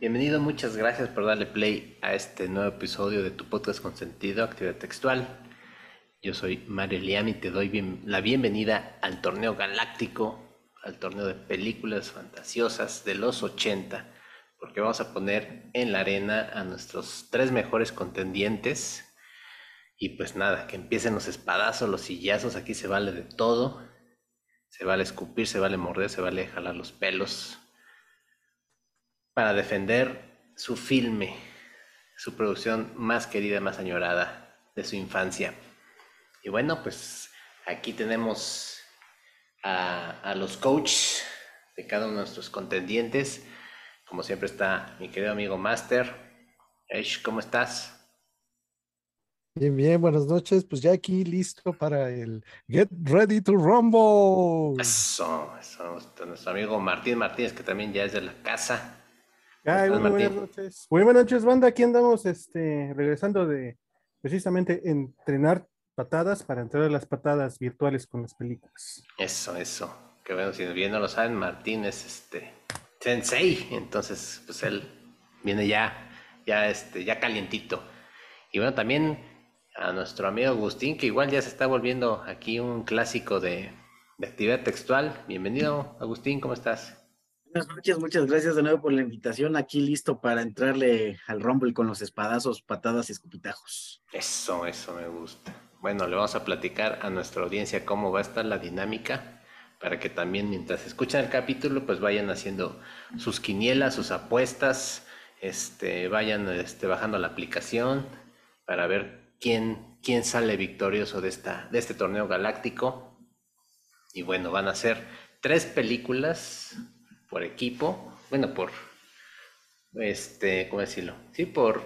Bienvenido, muchas gracias por darle play a este nuevo episodio de tu podcast con sentido, actividad textual. Yo soy Mario Liam y te doy la bienvenida al torneo galáctico, al torneo de películas fantasiosas de los 80, porque vamos a poner en la arena a nuestros tres mejores contendientes. Y pues nada, que empiecen los espadazos, los sillazos, aquí se vale de todo. Se vale escupir, se vale morder, se vale jalar los pelos para defender su filme, su producción más querida, más añorada de su infancia. Y bueno, pues aquí tenemos a, los coaches de cada uno de nuestros contendientes. Como siempre está mi querido amigo Master. Eish, ¿cómo estás? Bien, bien, buenas noches. Pues ya aquí listo para el Get Ready to Rumble. Eso, eso. Nuestro amigo Martín Martínez, que también ya es de la casa muy buenas noches. Muy buenas noches, banda. Aquí andamos este, regresando de precisamente entrenar patadas para entrar a las patadas virtuales con las películas. Eso, eso. Que bueno, si bien no lo saben, Martín es este sensei, entonces pues él viene ya, ya este, ya calientito. Y bueno, también a nuestro amigo Agustín, que igual ya se está volviendo aquí un clásico de, de actividad textual. Bienvenido, Agustín, ¿cómo estás? Buenas noches, muchas gracias de nuevo por la invitación. Aquí listo para entrarle al Rumble con los espadazos, patadas y escupitajos. Eso, eso me gusta. Bueno, le vamos a platicar a nuestra audiencia cómo va a estar la dinámica para que también mientras escuchan el capítulo pues vayan haciendo sus quinielas, sus apuestas, este, vayan este, bajando la aplicación para ver quién, quién sale victorioso de, esta, de este torneo galáctico. Y bueno, van a ser tres películas por equipo, bueno, por, este, ¿cómo decirlo? Sí, por,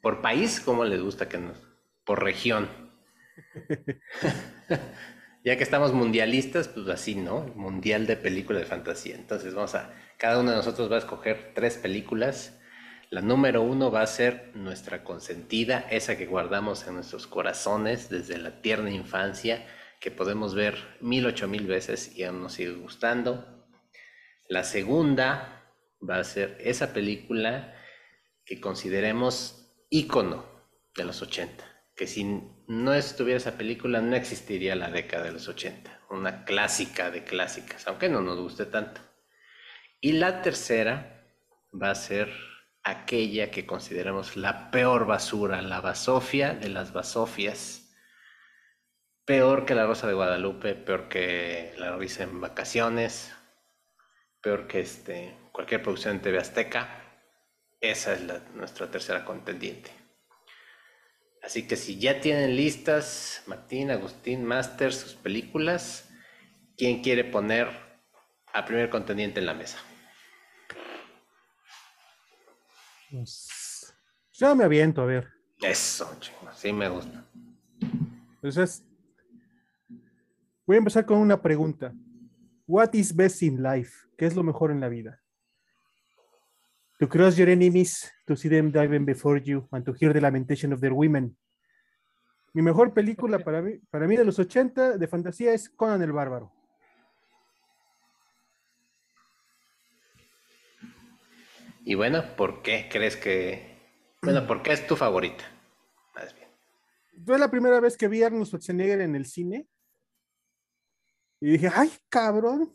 por país, como les gusta que nos, por región. ya que estamos mundialistas, pues así, ¿no? Mundial de películas de fantasía. Entonces vamos a, cada uno de nosotros va a escoger tres películas. La número uno va a ser nuestra consentida, esa que guardamos en nuestros corazones desde la tierna infancia, que podemos ver mil ocho mil veces y aún nos sigue gustando. La segunda va a ser esa película que consideremos ícono de los 80, que si no estuviera esa película no existiría la década de los 80, una clásica de clásicas, aunque no nos guste tanto. Y la tercera va a ser aquella que consideramos la peor basura, la basofia de las basofias, peor que la Rosa de Guadalupe, peor que la risa en vacaciones, peor que este, cualquier producción en TV Azteca. Esa es nuestra tercera contendiente. Así que si ya tienen listas, Martín, Agustín, Master, sus películas, ¿quién quiere poner a primer contendiente en la mesa? Pues, ya me aviento, a ver. Eso, chingo, sí me gusta. Entonces, voy a empezar con una pregunta. What is best in life? ¿Qué es lo mejor en la vida? To cross your enemies, to see them diving before you, and to hear the lamentation of their women. Mi mejor película para mí, para mí de los 80 de fantasía es Conan el Bárbaro. Y bueno, ¿por qué crees que... Bueno, ¿por qué es tu favorita? Más bien. Fue la primera vez que vi a Arnold Schwarzenegger en el cine y dije, ay, cabrón,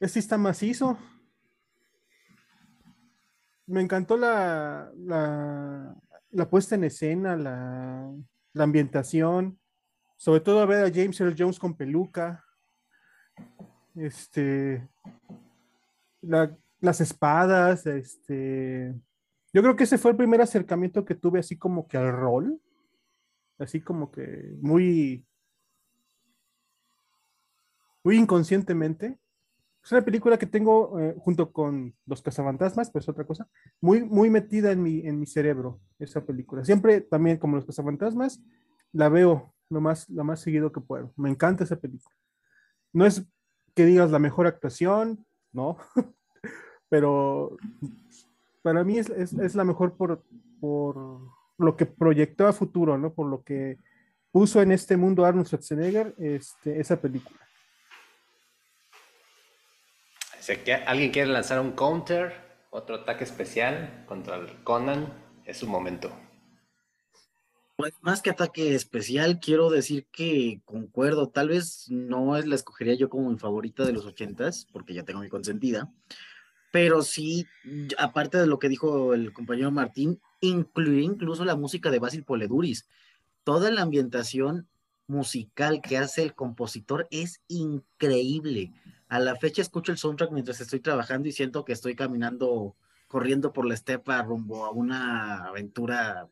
este está macizo. Me encantó la, la, puesta en escena, la, ambientación, sobre todo a ver a James Earl Jones con peluca, este, las espadas, este, yo creo que ese fue el primer acercamiento que tuve así como que al rol, así como que muy muy inconscientemente. Es una película que tengo eh, junto con Los Cazafantasmas, pues otra cosa, muy, muy metida en mi, en mi cerebro, esa película. Siempre también como Los Cazafantasmas, la veo lo más, lo más seguido que puedo. Me encanta esa película. No es que digas la mejor actuación, no, pero para mí es, es, es, la mejor por, por lo que proyectó a futuro, ¿no? Por lo que puso en este mundo Arnold Schwarzenegger este, esa película alguien quiere lanzar un counter, otro ataque especial contra el Conan, es su momento. Pues más que ataque especial, quiero decir que concuerdo, tal vez no es la escogería yo como mi favorita de los ochentas, porque ya tengo mi consentida, pero sí, aparte de lo que dijo el compañero Martín, incluir incluso la música de Basil Poleduris. Toda la ambientación musical que hace el compositor es increíble. A la fecha escucho el soundtrack mientras estoy trabajando y siento que estoy caminando, corriendo por la estepa rumbo a una aventura.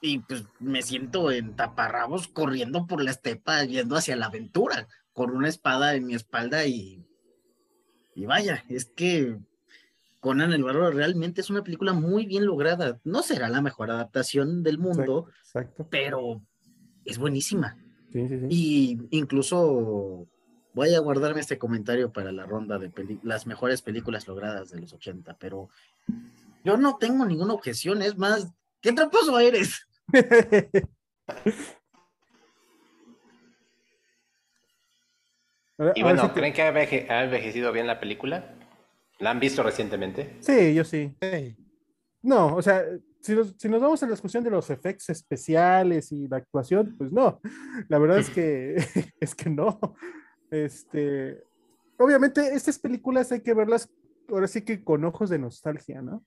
Y pues me siento en taparrabos corriendo por la estepa, yendo hacia la aventura, con una espada en mi espalda y. Y vaya, es que Conan el Bárbaro realmente es una película muy bien lograda. No será la mejor adaptación del mundo, pero es buenísima. Y incluso voy a guardarme este comentario para la ronda de las mejores películas logradas de los 80, pero yo no tengo ninguna objeción, es más, ¿qué tramposo eres? y bueno, ¿creen que ha envejecido bien la película? ¿La han visto recientemente? Sí, yo sí. No, o sea, si nos, si nos vamos a la discusión de los efectos especiales y la actuación, pues no. La verdad es que es que no. Este, obviamente, estas películas hay que verlas ahora sí que con ojos de nostalgia, ¿no?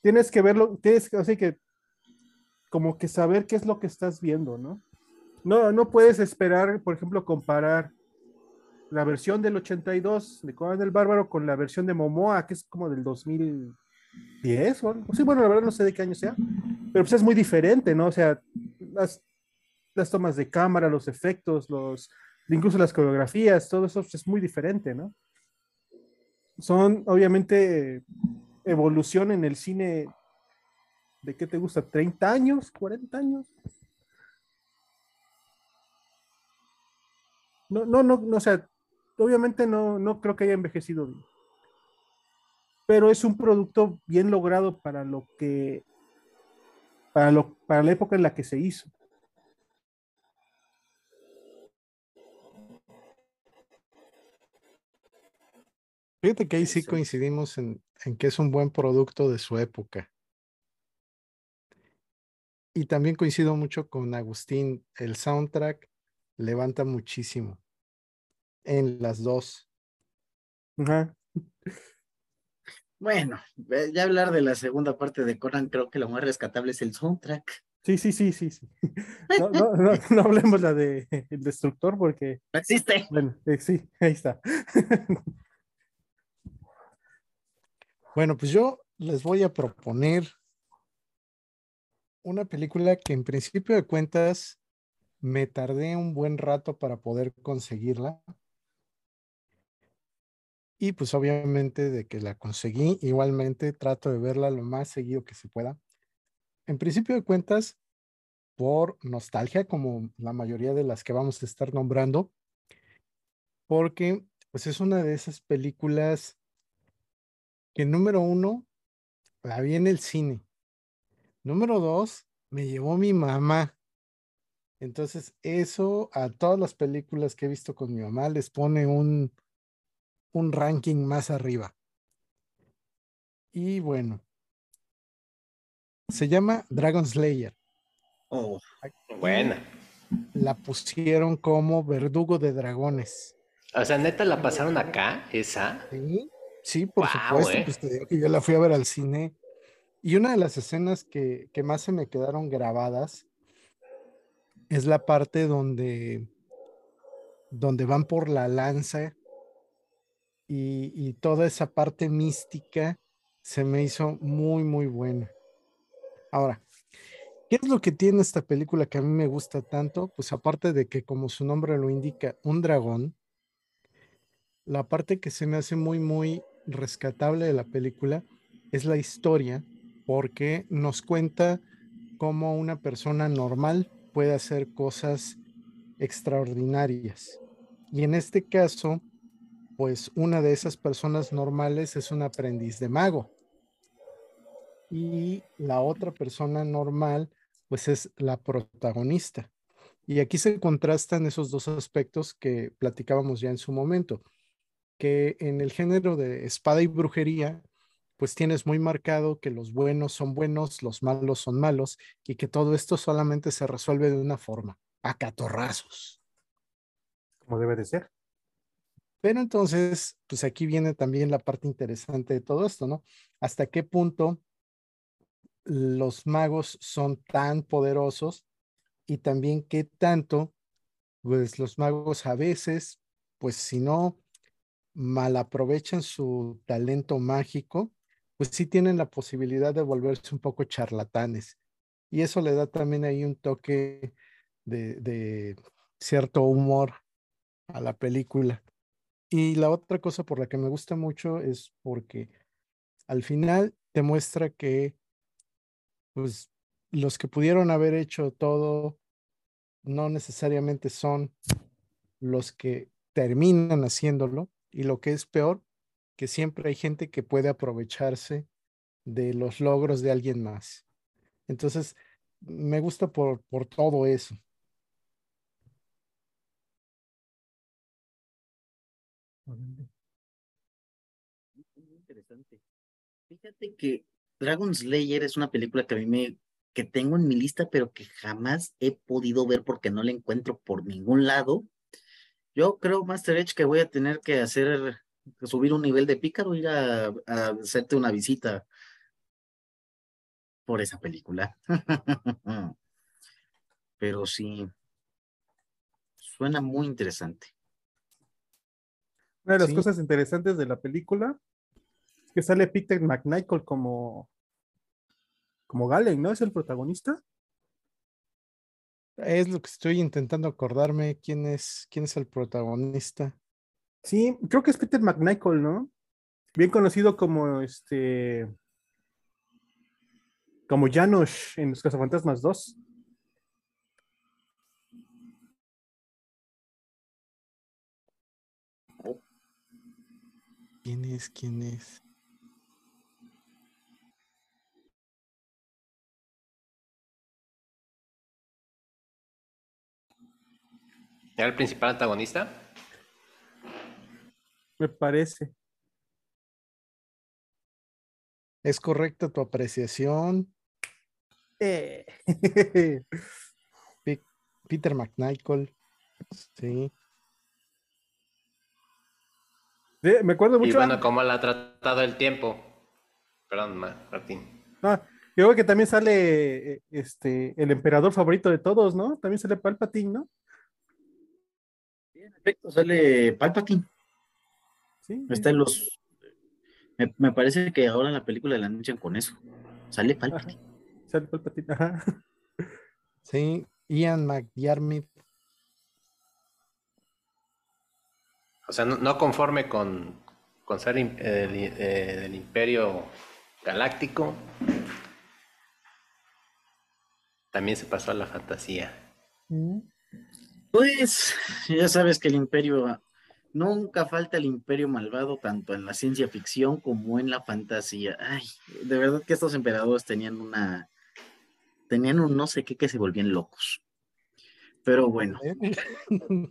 Tienes que verlo, tienes así que como que saber qué es lo que estás viendo, ¿no? No, no puedes esperar, por ejemplo, comparar la versión del 82 de Conan del Bárbaro con la versión de Momoa, que es como del 2010 o Sí, bueno, la verdad no sé de qué año sea, pero pues es muy diferente, ¿no? O sea, las, las tomas de cámara, los efectos, los, incluso las coreografías, todo eso es muy diferente, ¿no? Son obviamente evolución en el cine de qué te gusta, 30 años, 40 años. No, no, no, no, o sea, obviamente no, no creo que haya envejecido bien. Pero es un producto bien logrado para lo que, para, lo, para la época en la que se hizo. Fíjate que ahí sí coincidimos en, en, que es un buen producto de su época. Y también coincido mucho con Agustín, el soundtrack levanta muchísimo en las dos. Bueno, ya hablar de la segunda parte de Conan, creo que lo más rescatable es el soundtrack. Sí, sí, sí, sí, sí. No, no, no, hablemos la de el destructor porque. existe. Bueno, eh, sí, ahí está. Bueno, pues yo les voy a proponer una película que en principio de cuentas me tardé un buen rato para poder conseguirla, y pues obviamente de que la conseguí, igualmente trato de verla lo más seguido que se pueda. En principio de cuentas, por nostalgia, como la mayoría de las que vamos a estar nombrando, porque pues es una de esas películas que número uno, la vi en el cine. Número dos, me llevó mi mamá. Entonces, eso a todas las películas que he visto con mi mamá les pone un, un ranking más arriba. Y bueno, se llama Dragon Slayer. Oh, buena. La pusieron como verdugo de dragones. O sea, neta, la pasaron acá, esa. Sí, sí por supuesto. Eh. Pues te digo que yo la fui a ver al cine. Y una de las escenas que, que más se me quedaron grabadas es la parte donde, donde van por la lanza y, toda esa parte mística se me hizo muy, muy buena. Ahora, ¿qué es lo que tiene esta película que a mí me gusta tanto? Pues aparte de que, como su nombre lo indica, un dragón, la parte que se me hace muy, muy rescatable de la película es la historia, porque nos cuenta cómo una persona normal puede hacer cosas extraordinarias. Y en este caso, pues una de esas personas normales es un aprendiz de mago. Y la otra persona normal, pues es la protagonista. Y aquí se contrastan esos dos aspectos que platicábamos ya en su momento. Que en el género de espada y brujería, pues tienes muy marcado que los buenos son buenos, los malos son malos y que todo esto solamente se resuelve de una forma, a catorrazos. Como debe de ser. Pero entonces, pues aquí viene también la parte interesante de todo esto, ¿no? ¿Hasta qué punto los magos son tan poderosos y también qué tanto, pues los magos a veces, pues si no mal aprovechan su talento mágico, pues sí tienen la posibilidad de volverse un poco charlatanes. Y eso le da también ahí un toque de, de cierto humor a la película. Y la otra cosa por la que me gusta mucho es porque al final te muestra que pues los que pudieron haber hecho todo no necesariamente son los que terminan haciéndolo y lo que es peor, que siempre hay gente que puede aprovecharse de los logros de alguien más. Entonces, me gusta por, por todo eso. Interesante. Fíjate que Dragon Slayer es una película que a mí me que tengo en mi lista, pero que jamás he podido ver porque no la encuentro por ningún lado. Yo creo, Master Edge, que voy a tener que hacer, subir un nivel de pícaro, ir a, a hacerte una visita por esa película. pero sí, suena muy interesante. Una de las cosas interesantes de la película es que sale Peter McNichol como como Galen, ¿no? Es el protagonista. Es lo que estoy intentando acordarme quién es, quién es el protagonista. Sí, creo que es Peter McNichol, ¿no? Bien conocido como este. Como Janosh en Los Cazafantasmas 2. ¿Quién es? ¿Quién es? ¿Era el principal antagonista? Me parece. Es correcta tu apreciación. Eh. Peter McNichol. Sí. me acuerdo mucho. Y bueno, cómo la ha tratado el tiempo. Perdón, Martín. Ah, yo creo que también sale eh, este el emperador favorito de todos, ¿no? También sale Palpatine, ¿no? En efecto, sale Palpatine. Sí. Está en los. Me, parece que ahora en la película la anuncian con eso. Sale Palpatine. Sale Palpatine, ajá. Sí, Ian McDiarmid. O sea, no, conforme con, con ser eh, del Imperio Galáctico, también se pasó a la fantasía. Mm. Pues ya sabes que el imperio, nunca falta el imperio malvado, tanto en la ciencia ficción como en la fantasía. Ay, de verdad que estos emperadores tenían una, tenían un no sé qué que se volvían locos. Pero bueno,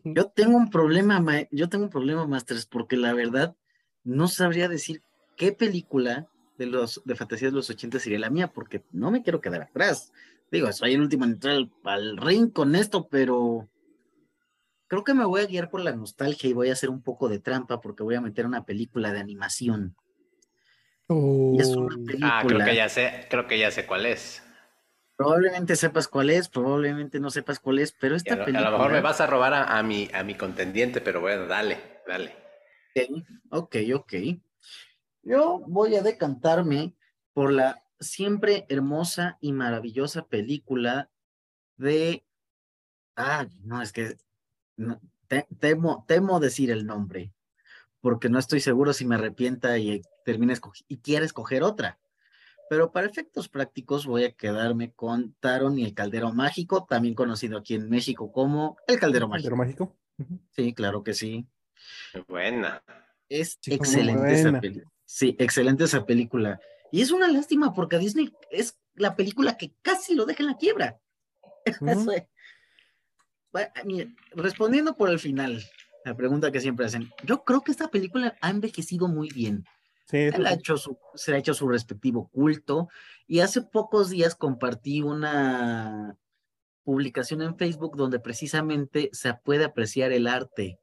yo tengo un problema, yo tengo un problema, Masters, porque la verdad no sabría decir qué película de los de fantasía de los 80 sería la mía, porque no me quiero quedar atrás. Digo, soy el último en entrar al ring con esto, pero creo que me voy a guiar por la nostalgia y voy a hacer un poco de trampa porque voy a meter una película de animación. Ah, creo que ya sé, creo que ya sé cuál es. Probablemente sepas cuál es, probablemente no sepas cuál es, pero esta película. A lo mejor me vas a robar a, mi, a mi contendiente, pero bueno, dale, dale. Ok, ok, Yo voy a decantarme por la siempre hermosa y maravillosa película de. Ah, no, es que temo, temo decir el nombre, porque no estoy seguro si me arrepienta y termine y quiere escoger otra. Pero para efectos prácticos voy a quedarme con Taron y el Caldero Mágico, también conocido aquí en México como el Caldero Mágico. Mágico? Sí, claro que sí. buena. Es excelente esa película. Sí, excelente esa película. Y es una lástima porque Disney es la película que casi lo deja en la quiebra. respondiendo por el final, La pregunta que siempre hacen. Yo creo que esta película ha envejecido muy bien. Sí, se, le ha hecho su, se ha hecho su respectivo culto. Y hace pocos días compartí una publicación en Facebook donde precisamente se puede apreciar el arte.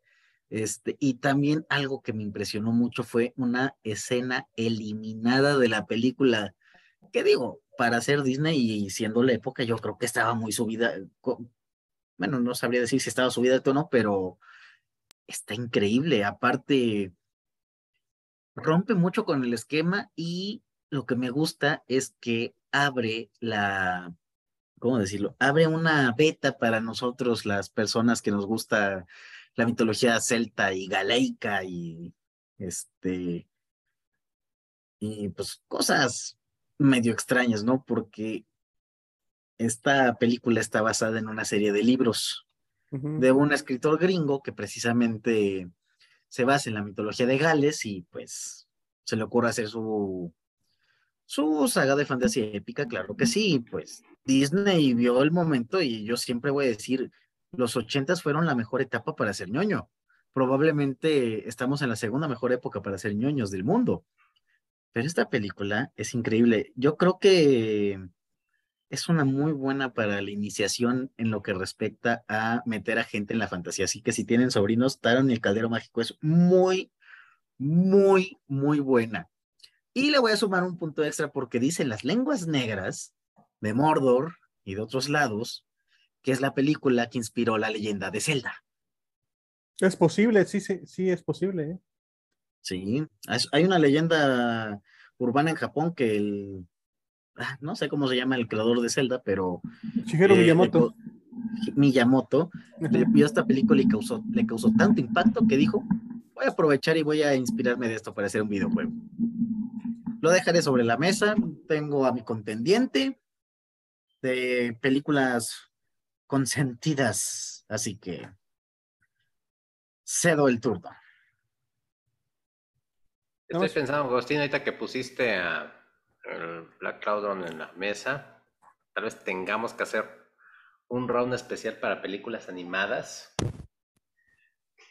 Este, y también algo que me impresionó mucho fue una escena eliminada de la película. ¿Qué digo? Para ser Disney y siendo la época, yo creo que estaba muy subida. Bueno, no sabría decir si estaba subida de tono, pero está increíble. Aparte, rompe mucho con el esquema y lo que me gusta es que abre la, ¿cómo decirlo? Abre una beta para nosotros, las personas que nos gusta la mitología celta y galeica y este, y pues cosas medio extrañas, ¿no? Porque esta película está basada en una serie de libros de un escritor gringo que precisamente se basa en la mitología de Gales y pues se le ocurre hacer su, su saga de fantasía épica, claro que sí, pues Disney vio el momento y yo siempre voy a decir, los ochentas fueron la mejor etapa para ser ñoño. Probablemente estamos en la segunda mejor época para ser ñoños del mundo. Pero esta película es increíble. Yo creo que es una muy buena para la iniciación en lo que respecta a meter a gente en la fantasía. Así que si tienen sobrinos, Taron y el Caldero Mágico es muy, muy, muy buena. Y le voy a sumar un punto extra porque dice las lenguas negras de Mordor y de otros lados, que es la película que inspiró la leyenda de Zelda. Es posible, sí, sí, sí, es posible. ¿eh? Sí, hay una leyenda urbana en Japón que el no sé cómo se llama el creador de Zelda, pero Shigeru eh, Miyamoto. Miyamoto le vio esta película y causó, le causó tanto impacto que dijo, voy a aprovechar y voy a inspirarme de esto para hacer un videojuego. Lo dejaré sobre la mesa, tengo a mi contendiente de películas consentidas, así que cedo el turno. Estoy pensando, Agustín, ahorita que pusiste a el Black Cloud en la mesa. Tal vez tengamos que hacer un round especial para películas animadas.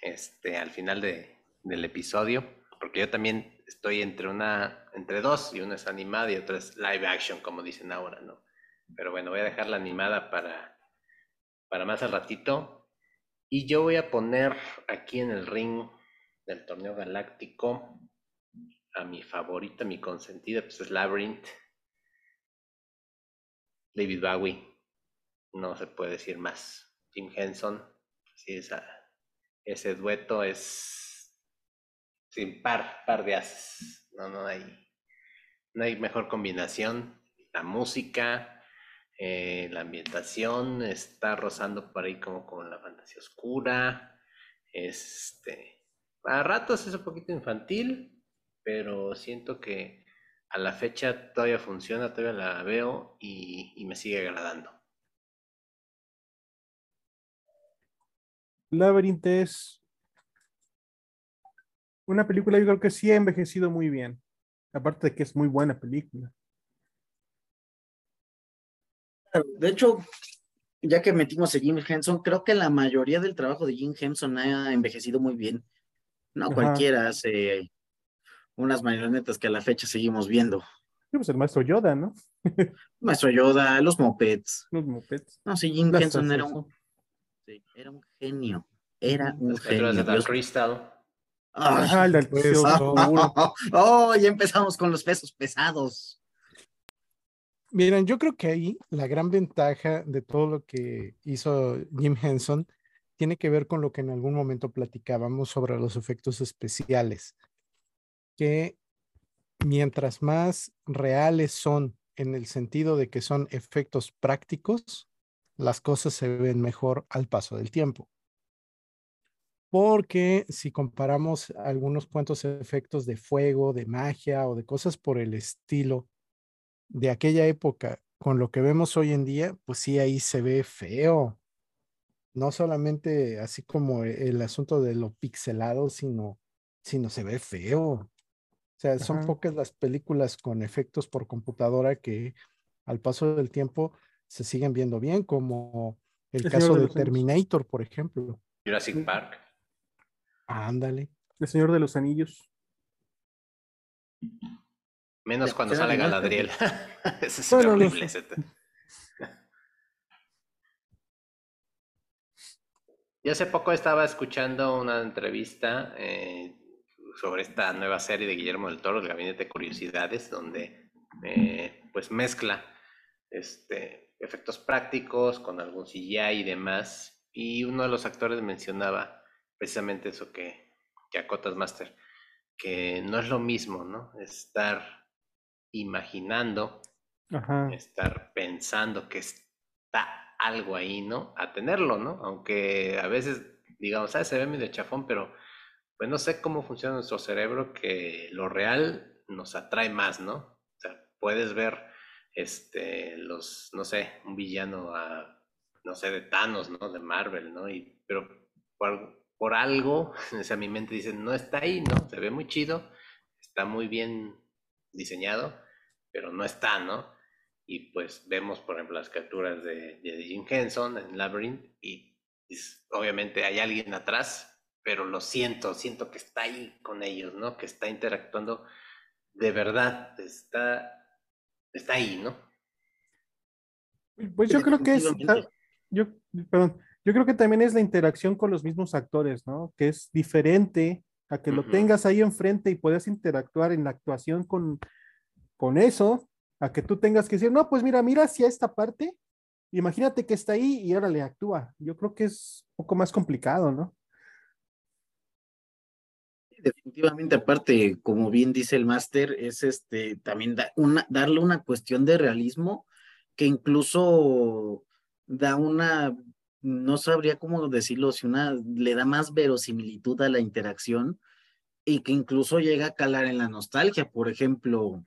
Este, al final del episodio. Porque yo también estoy entre una, entre dos, y una es animada y otra es live action, como dicen ahora, ¿no? Pero bueno, voy a dejar la animada para, para más al ratito. Y yo voy a poner aquí en el ring del torneo galáctico a mi favorita, mi consentida, pues es Labyrinth. David Bowie, no se puede decir más. Jim Henson, sí, esa, ese dueto es sin par, par de haces. No, no hay, no hay mejor combinación. La música, eh, la ambientación está rozando por ahí como con la fantasía oscura. Este, a ratos es un poquito infantil, pero siento que a la fecha todavía funciona, todavía la veo y, me sigue agradando. Labyrinth es una película, yo creo que sí ha envejecido muy bien. Aparte de que es muy buena película. De hecho, ya que metimos a Jim Henson, creo que la mayoría del trabajo de Jim Henson ha envejecido muy bien. No cualquiera hace unas marionetas que a la fecha seguimos viendo. Sí, pues el maestro Yoda, ¿no? maestro Yoda, los mopeds. Los mopeds. No, sí, Jim Henson era un, sí, era un genio. Era un genio. De Crystal. Ah, el peso, oh, ya empezamos con los pesos pesados. Miren, yo creo que ahí la gran ventaja de todo lo que hizo Jim Henson tiene que ver con lo que en algún momento platicábamos sobre los efectos especiales que mientras más reales son en el sentido de que son efectos prácticos, las cosas se ven mejor al paso del tiempo. Porque si comparamos algunos cuantos efectos de fuego, de magia o de cosas por el estilo de aquella época con lo que vemos hoy en día, pues sí, ahí se ve feo. No solamente así como el asunto de lo pixelado, sino, sino se ve feo sea, son pocas las películas con efectos por computadora que al paso del tiempo se siguen viendo bien, como el, caso de, Terminator, por ejemplo. Jurassic Park. Ándale. El Señor de los Anillos. Menos cuando sale Galadriel. Ese es horrible. Yo hace poco estaba escuchando una entrevista eh, sobre esta nueva serie de Guillermo del Toro, El Gabinete de Curiosidades, donde eh, pues mezcla este, efectos prácticos con algún CGI y demás. Y uno de los actores mencionaba precisamente eso que, que acotas, Master, que no es lo mismo, ¿no? Estar imaginando, estar pensando que está algo ahí, ¿no? A tenerlo, ¿no? Aunque a veces, digamos, ah, se ve medio chafón, pero pues no sé cómo funciona nuestro cerebro que lo real nos atrae más, ¿no? O sea, puedes ver, este, los, no sé, un villano a, no sé, de Thanos, ¿no? De Marvel, ¿no? Y, pero por, por algo, o sea, mi mente dice, no está ahí, ¿no? Se ve muy chido, está muy bien diseñado, pero no está, ¿no? y pues vemos, por ejemplo, las capturas de, Jim Henson en Labyrinth y obviamente hay alguien atrás, pero lo siento, siento que está ahí con ellos, ¿no? Que está interactuando de verdad, está, está ahí, ¿no? Pues yo creo que es, yo, perdón, yo creo que también es la interacción con los mismos actores, ¿no? Que es diferente a que lo tengas ahí enfrente y puedas interactuar en la actuación con, con eso, a que tú tengas que decir, no, pues mira, mira hacia esta parte, imagínate que está ahí y ahora le actúa. Yo creo que es un poco más complicado, ¿no? Definitivamente, aparte, como bien dice el máster, es este también darle una cuestión de realismo que incluso da una, no sabría cómo decirlo, si una le da más verosimilitud a la interacción y que incluso llega a calar en la nostalgia. Por ejemplo,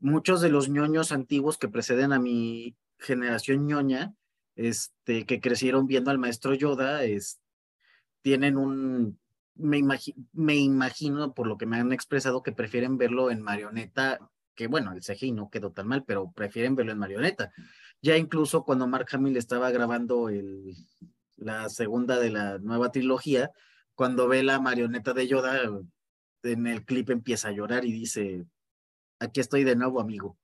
muchos de los ñoños antiguos que preceden a mi generación ñoña, este, que crecieron viendo al maestro Yoda, es, tienen un, me, me imagino por lo que me han expresado que prefieren verlo en marioneta, que bueno, el CGI no quedó tan mal, pero prefieren verlo en marioneta. Ya incluso cuando Mark Hamill estaba grabando el, la segunda de la nueva trilogía, cuando ve la marioneta de Yoda, en el clip empieza a llorar y dice, aquí estoy de nuevo, amigo.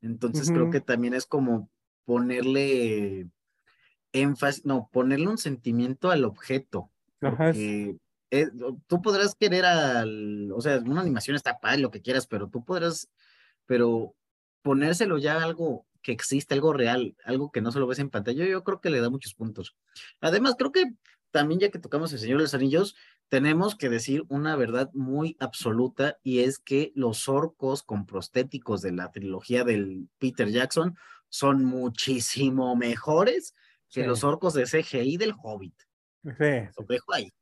Entonces creo que también es como ponerle énfasis, no, ponerle un sentimiento al objeto. Porque tú podrás querer al, o sea, una animación está padre, lo que quieras, pero tú podrás, pero ponérselo ya algo que existe, algo real, algo que no se lo ves en pantalla, yo creo que le da muchos puntos. Además, creo que también ya que tocamos el Señor de los Anillos, tenemos que decir una verdad muy absoluta y es que los orcos con prostéticos de la trilogía del Peter Jackson son muchísimo mejores que los orcos de CGI del Hobbit. Sí. Lo dejo ahí.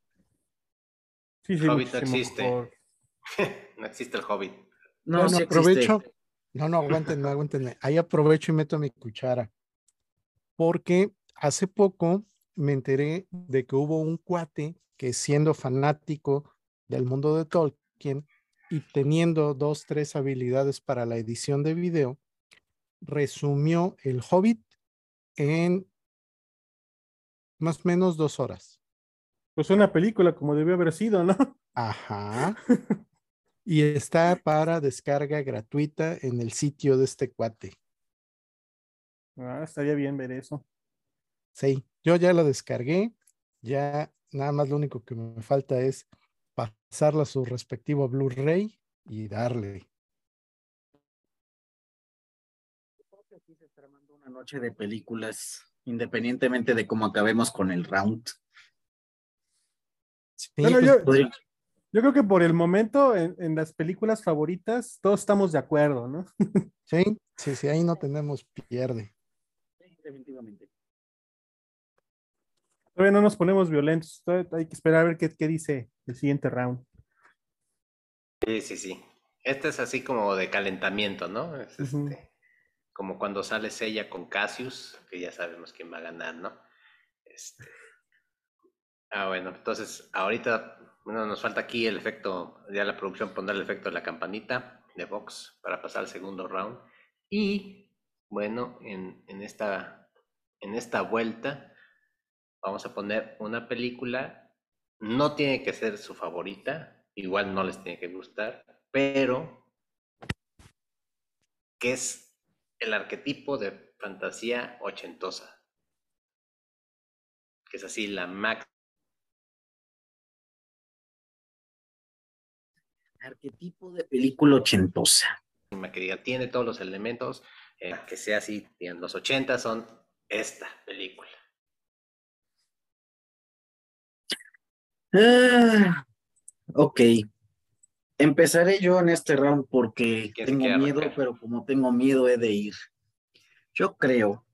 Sí, sí, Hobbit no existe. no existe el Hobbit. No, no, aprovecho. No, no, aguántenme, aguántenme. Ahí aprovecho y meto mi cuchara. Porque hace poco me enteré de que hubo un cuate que siendo fanático del mundo de Tolkien y teniendo dos, tres habilidades para la edición de video, resumió el Hobbit en más o menos dos horas. Pues una película como debió haber sido, ¿no? Ajá. y está para descarga gratuita en el sitio de este cuate. Ah, estaría bien ver eso. Sí, yo ya lo descargué, ya Nada más lo único que me falta es pasarla a su respectivo Blu-ray y darle. una noche de películas, independientemente de cómo acabemos con el round. Pues, yo, creo que por el momento en, las películas favoritas todos estamos de acuerdo, ¿no? sí, sí, sí, ahí no tenemos pierde. definitivamente. Todavía no nos ponemos violentos. hay que esperar a ver qué, dice el siguiente round. Sí, sí, sí. Este es así como de calentamiento, ¿no? Es este, como cuando sale ella con Cassius, que ya sabemos quién va a ganar, ¿no? Este... Ah, bueno, entonces ahorita nos falta aquí el efecto, ya la producción pondrá el efecto de la campanita de Vox para pasar al segundo round. Y bueno, en, esta, en esta vuelta vamos a poner una película no tiene que ser su favorita, igual no les tiene que gustar, pero que es el arquetipo de fantasía ochentosa. Que es así la max. Arquetipo de película ochentosa. Que diga, tiene todos los elementos, eh, que sea así, en los ochentas son esta película. Ah, ok. Empezaré yo en este round porque tengo miedo, pero como tengo miedo he de ir. Yo creo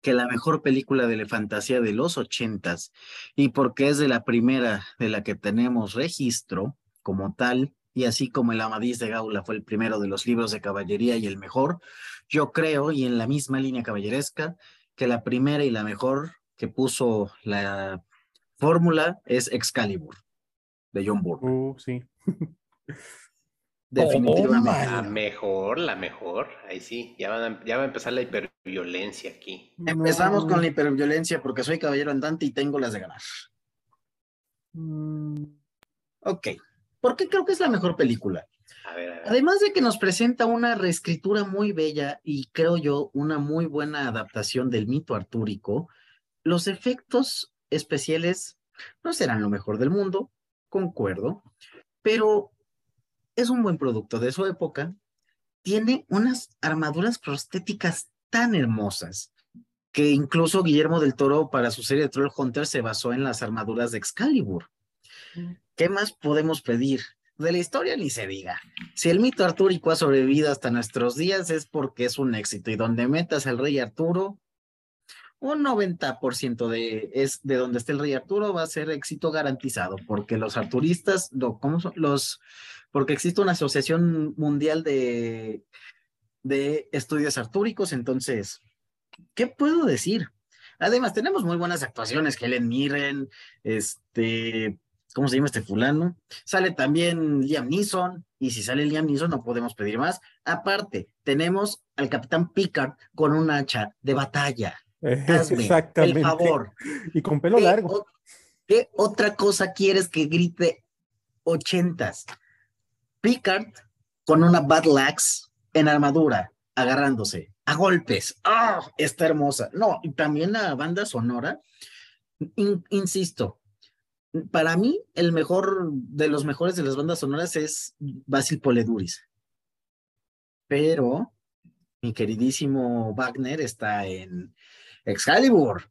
que la mejor película de la fantasía de los ochentas, y porque es de la primera de la que tenemos registro como tal, y así como el Amadís de Gaula fue el primero de los libros de caballería y el mejor, yo creo, y en la misma línea caballeresca, que la primera y la mejor que puso la fórmula es Excalibur, de John Burke. Uh, sí. Definitivamente. la mejor, la mejor. Ahí sí, ya, ya va a empezar la hiperviolencia aquí. Empezamos con la hiperviolencia porque soy caballero andante y tengo las de ganar. Mm. Ok. ¿Por qué creo que es la mejor película? Además de que nos presenta una reescritura muy bella y creo yo una muy buena adaptación del mito artúrico, los efectos especiales no serán lo mejor del mundo, concuerdo, pero es un buen producto de su época. Tiene unas armaduras prostéticas tan hermosas que incluso Guillermo del Toro para su serie de Troll Hunter se basó en las armaduras de Excalibur. Mm. ¿Qué más podemos pedir? De la historia ni se diga. Si el mito artúrico ha sobrevivido hasta nuestros días es porque es un éxito y donde metas al rey Arturo, un 90% de, es, de donde esté el rey Arturo va a ser éxito garantizado, porque los arturistas, ¿cómo son? Los, porque existe una asociación mundial de, de estudios artúricos, entonces, ¿qué puedo decir? Además, tenemos muy buenas actuaciones, Helen Mirren, este, ¿cómo se llama este fulano? Sale también Liam Neeson, y si sale Liam Neeson no podemos pedir más. Aparte, tenemos al capitán Picard con un hacha de batalla. Exactamente. El favor. Y con pelo largo. ¿Qué otra cosa quieres que grite ochentas? Picard con una battle axe en armadura, agarrándose a golpes. ¡Ah! está hermosa. No, y también la banda sonora. insisto, para mí, el mejor de los mejores de las bandas sonoras es Basil Poleduris. Pero mi queridísimo Wagner está en Excalibur.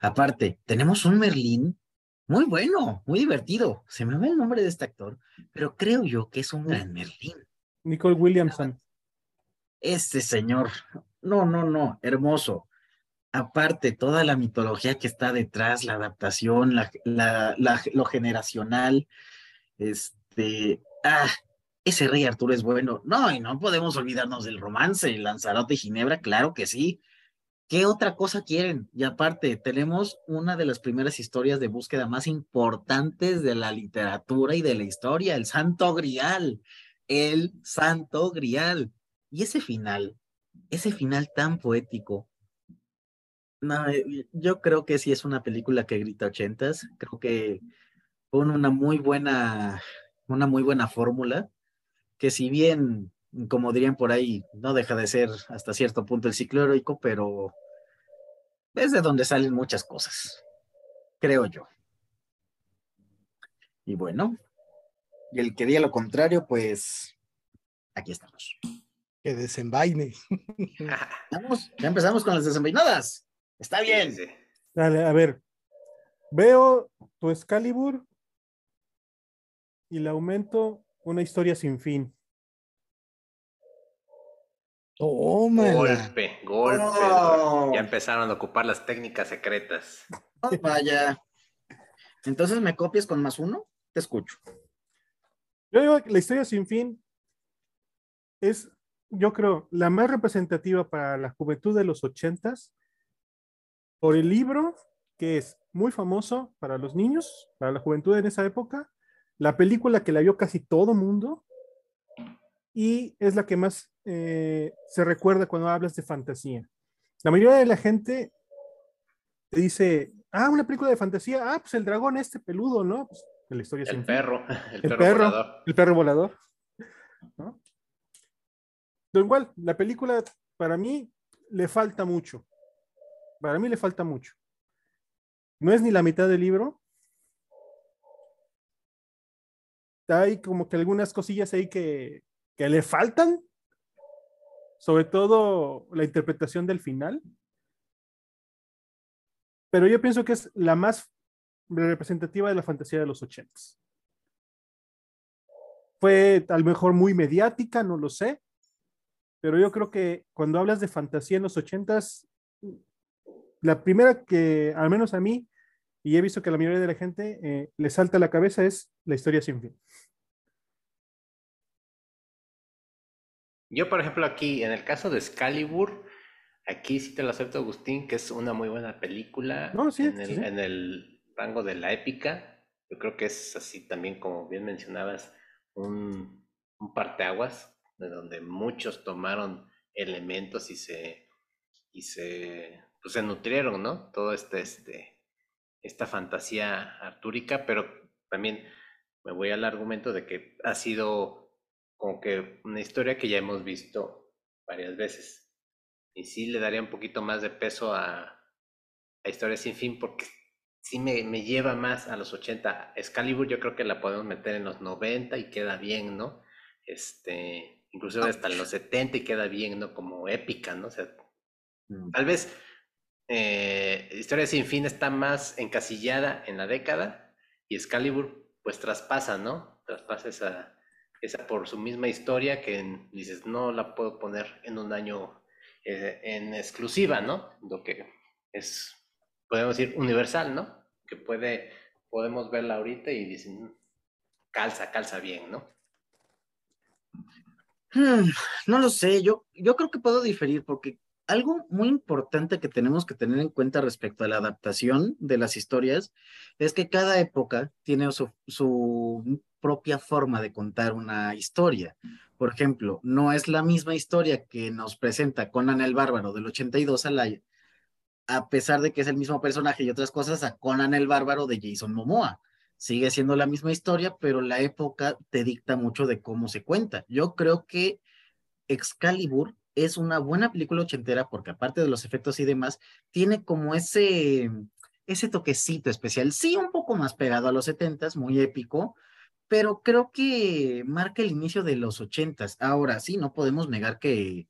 Aparte, tenemos un Merlín muy bueno, muy divertido. Se me va el nombre de este actor, pero creo yo que es un gran Merlín. Nicole Williamson. Este señor, no, no, no, hermoso. Aparte, toda la mitología que está detrás, la adaptación, la, lo generacional, este, ah, ese rey Arturo es bueno. No, y no podemos olvidarnos del romance, Lanzarote y Ginebra, claro que sí. ¿Qué otra cosa quieren? Y aparte, tenemos una de las primeras historias de búsqueda más importantes de la literatura y de la historia, el Santo Grial, el Santo Grial. Y ese final, ese final tan poético. No, eh, yo creo que sí es una película que grita ochentas. Creo que pone una muy buena, una muy buena fórmula, que si bien como dirían por ahí, no deja de ser hasta cierto punto el ciclo heroico, pero es de donde salen muchas cosas, creo yo. Y bueno, y el que diga lo contrario, pues aquí estamos. Que desenvaine. Vamos, ya empezamos con las desenvainadas. Está bien. Dale, a ver. Veo tu Excalibur y le aumento una historia sin fin. Golpe, golpe. Oh. Ya empezaron a ocupar las técnicas secretas. vaya. Entonces, ¿me copias con más uno? Te escucho. Yo digo que la historia sin fin es, yo creo, la más representativa para la juventud de los ochentas por el libro que es muy famoso para los niños, para la juventud en esa época, la película que la vio casi todo mundo y es la que más eh, se recuerda cuando hablas de fantasía. La mayoría de la gente te dice ah, una película de fantasía, ah, pues el dragón este peludo, ¿no? Pues, la historia el perro, el, perro, volador. El perro volador. ¿no? igual, la película para mí le falta mucho. Para mí le falta mucho. No es ni la mitad del libro. Hay como que algunas cosillas ahí que, que le faltan. Sobre todo la interpretación del final. Pero yo pienso que es la más representativa de la fantasía de los ochentas. Fue a lo mejor muy mediática, no lo sé, pero yo creo que cuando hablas de fantasía en los ochentas, la primera que, al menos a mí, y he visto que a la mayoría de la gente eh, le salta a la cabeza es la historia sin fin. Yo, por ejemplo, aquí, en el caso de Excalibur, aquí sí te lo acepto, Agustín, que es una muy buena película no, sí, en, el, en el rango de la épica. Yo creo que es así también, como bien mencionabas, un, un parteaguas, de donde muchos tomaron elementos y se, y se, pues se nutrieron, ¿no? Todo este, este, esta fantasía artúrica, pero también me voy al argumento de que ha sido como que una historia que ya hemos visto varias veces. Y sí le daría un poquito más de peso a, a Historia sin fin porque sí me, me, lleva más a los 80. Excalibur yo creo que la podemos meter en los 90 y queda bien, ¿no? Este, incluso hasta los 70 y queda bien, ¿no? Como épica, ¿no? O sea, mm. tal vez eh, Historia sin fin está más encasillada en la década y Excalibur pues traspasa, ¿no? Traspasa esa, esa por su misma historia que dices, no la puedo poner en un año eh, en exclusiva, ¿no? Lo que es podemos decir, universal, ¿no? Que puede, podemos verla ahorita y dicen, calza, calza bien, ¿no? Hmm, no lo sé, yo, yo creo que puedo diferir porque algo muy importante que tenemos que tener en cuenta respecto a la adaptación de las historias es que cada época tiene su, propia forma de contar una historia. Por ejemplo, no es la misma historia que nos presenta Conan el Bárbaro del 82 a la, a pesar de que es el mismo personaje y otras cosas, a Conan el Bárbaro de Jason Momoa. Sigue siendo la misma historia, pero la época te dicta mucho de cómo se cuenta. Yo creo que Excalibur es una buena película ochentera porque aparte de los efectos y demás, tiene como ese, ese toquecito especial, sí un poco más pegado a los setentas, muy épico, pero creo que marca el inicio de los ochentas. Ahora sí, no podemos negar que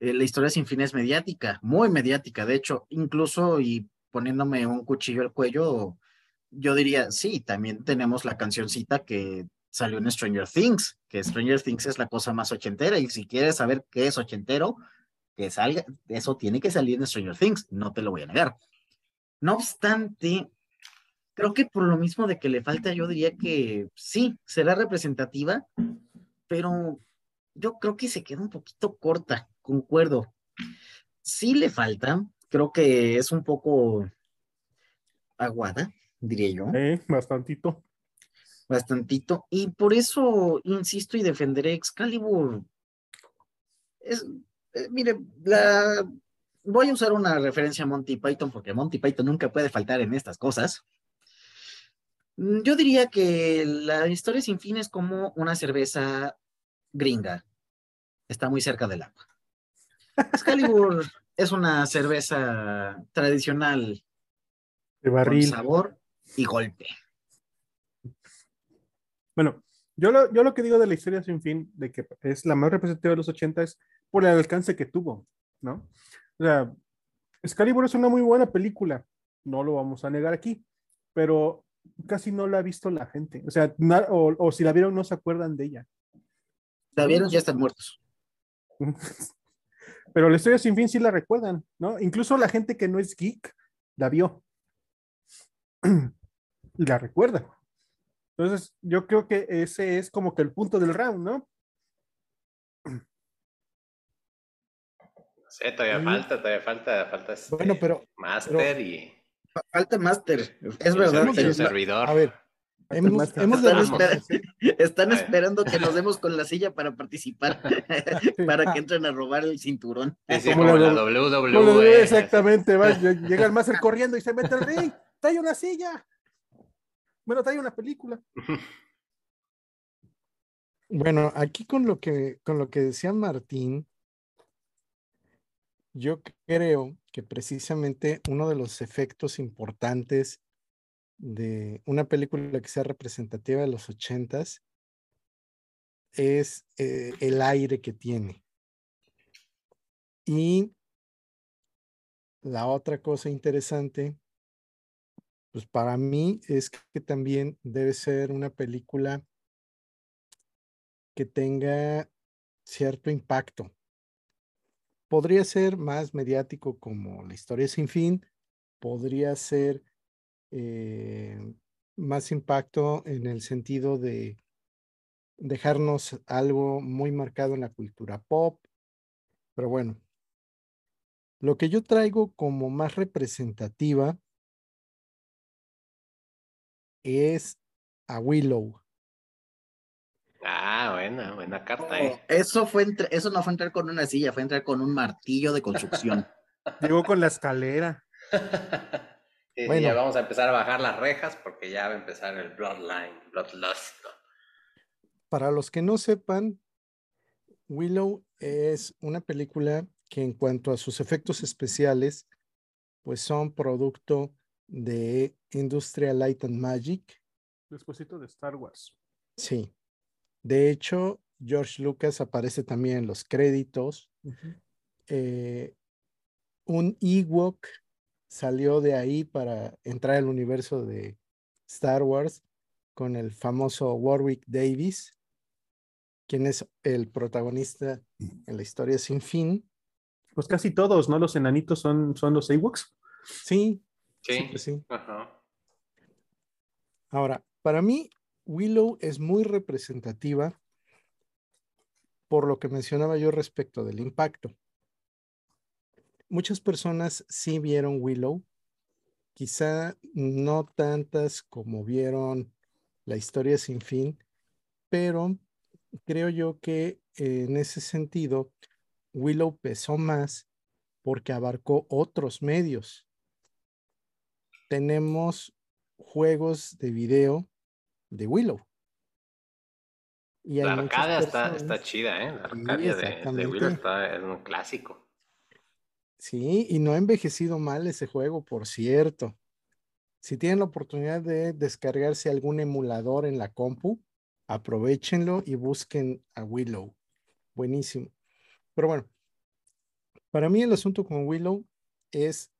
eh, la historia sin fin es mediática, muy mediática, de hecho, incluso y poniéndome un cuchillo al cuello, yo diría, sí, también tenemos la cancioncita que salió en Stranger Things, que Stranger Things es la cosa más ochentera, y si quieres saber qué es ochentero, que salga, eso tiene que salir en Stranger Things, no te lo voy a negar. No obstante, creo que por lo mismo de que le falta, yo diría que sí, será representativa, pero yo creo que se queda un poquito corta concuerdo. Sí le falta, creo que es un poco aguada, diría yo. Eh, bastantito. Bastantito. Y por eso insisto y defenderé Excalibur. Es, eh, mire, la, voy a usar una referencia a Monty Python porque Monty Python nunca puede faltar en estas cosas. Mm, yo diría que la historia sin fin es como una cerveza gringa. Está muy cerca del agua. Excalibur es una cerveza tradicional de barril. Con sabor y golpe. Bueno, yo lo, yo lo que digo de la historia sin fin, de que es la más representativa de los 80 es por el alcance que tuvo, ¿no? O sea, Excalibur es una muy buena película, no lo vamos a negar aquí, pero casi no la ha visto la gente. O sea, o, o si la vieron no se acuerdan de ella. La vieron, ya están muertos. Pero la historia sin fin sí la recuerdan, ¿no? Incluso la gente que no es geek la vio y la recuerda. Entonces, yo creo que ese es como que el punto del round, ¿no? Sí, todavía falta, todavía falta, falta este bueno, pero, Master y. Falta Master, es verdad. Un servidor. A ver, están, esperando que nos demos con la silla para participar, para que entren a robar el cinturón. como, la, WWE. exactamente, va, llega el máster corriendo y se mete al ring. trae una silla. Bueno, trae una película. Bueno, aquí con lo que, con lo que decía Martín, yo creo que precisamente uno de los efectos importantes de una película que sea representativa de los ochentas es eh, el aire que tiene. Y la otra cosa interesante, pues para mí es que también debe ser una película que tenga cierto impacto. Podría ser más mediático como La historia sin fin, podría ser eh, más impacto en el sentido de dejarnos algo muy marcado en la cultura pop, pero bueno, lo que yo traigo como más representativa es a Willow. Ah, buena, buena carta, ¿eh? Eso, fue eso no fue entrar con una silla, fue entrar con un martillo de construcción. Llegó con la escalera. bueno. ya vamos a empezar a bajar las rejas porque ya va a empezar el Bloodline, Bloodlust. Para los que no sepan, Willow es una película que en cuanto a sus efectos especiales, pues son producto de Industrial Light and Magic. Despuésito de Star Wars. Sí. De hecho, George Lucas aparece también en los créditos. Eh, un Ewok salió de ahí para entrar al universo de Star Wars con el famoso Warwick Davis, quien es el protagonista en la historia sin fin. Pues casi todos, ¿no? Los enanitos son, son los Ewoks. Sí. Sí. sí. Ahora, para mí, Willow es muy representativa por lo que mencionaba yo respecto del impacto. Muchas personas sí vieron Willow, quizá no tantas como vieron la historia sin fin, pero creo yo que en ese sentido Willow pesó más porque abarcó otros medios. Tenemos juegos de video de Willow. Y la arcadia está, chida, ¿eh? La arcadia de, Willow está, es un clásico. Sí, y no ha envejecido mal ese juego, por cierto. Si tienen la oportunidad de descargarse algún emulador en la compu, aprovechenlo y busquen a Willow. Buenísimo. Pero bueno, para mí el asunto con Willow es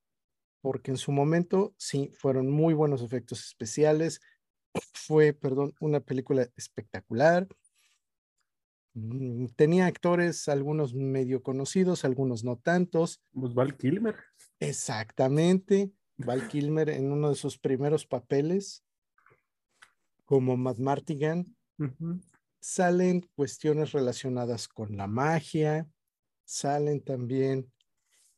porque en su momento sí fueron muy buenos efectos especiales. Fue, perdón, una película espectacular. Mm, tenía actores, algunos medio conocidos, algunos no tantos. Pues Val Kilmer. Exactamente. Val Kilmer en uno de sus primeros papeles como Matt Martigan. Salen cuestiones relacionadas con la magia, salen también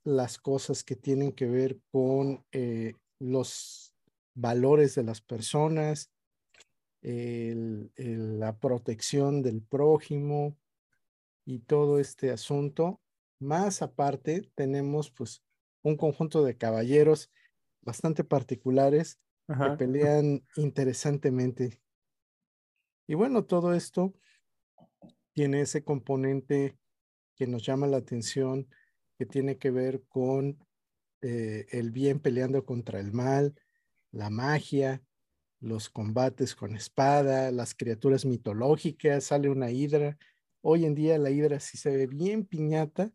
las cosas que tienen que ver con eh, los valores de las personas, la protección del prójimo y todo este asunto. Más aparte, tenemos pues un conjunto de caballeros bastante particulares que pelean interesantemente. Y bueno, todo esto tiene ese componente que nos llama la atención, que tiene que ver con eh, el bien peleando contra el mal, la magia, los combates con espada, las criaturas mitológicas, sale una hidra. Hoy en día la hidra sí se ve bien piñata,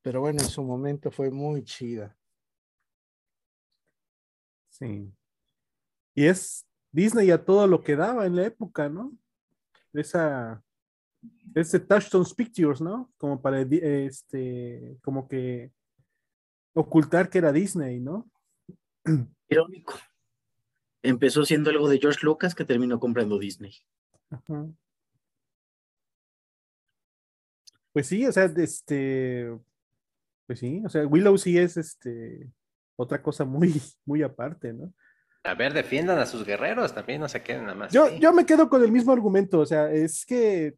pero bueno, en su momento fue muy chida. Sí. Y es Disney a todo lo que daba en la época, ¿no? Esa ese Touchstone Pictures, ¿no? Como para, este, como que ocultar que era Disney, ¿no? Irónico. Empezó siendo algo de George Lucas que terminó comprando Disney. Pues sí, o sea, este, pues sí, o sea, Willow sí es este otra cosa muy, muy aparte, ¿no? A ver, defiendan a sus guerreros también, no se queden nada más. Yo, yo me quedo con el mismo argumento, o sea, es que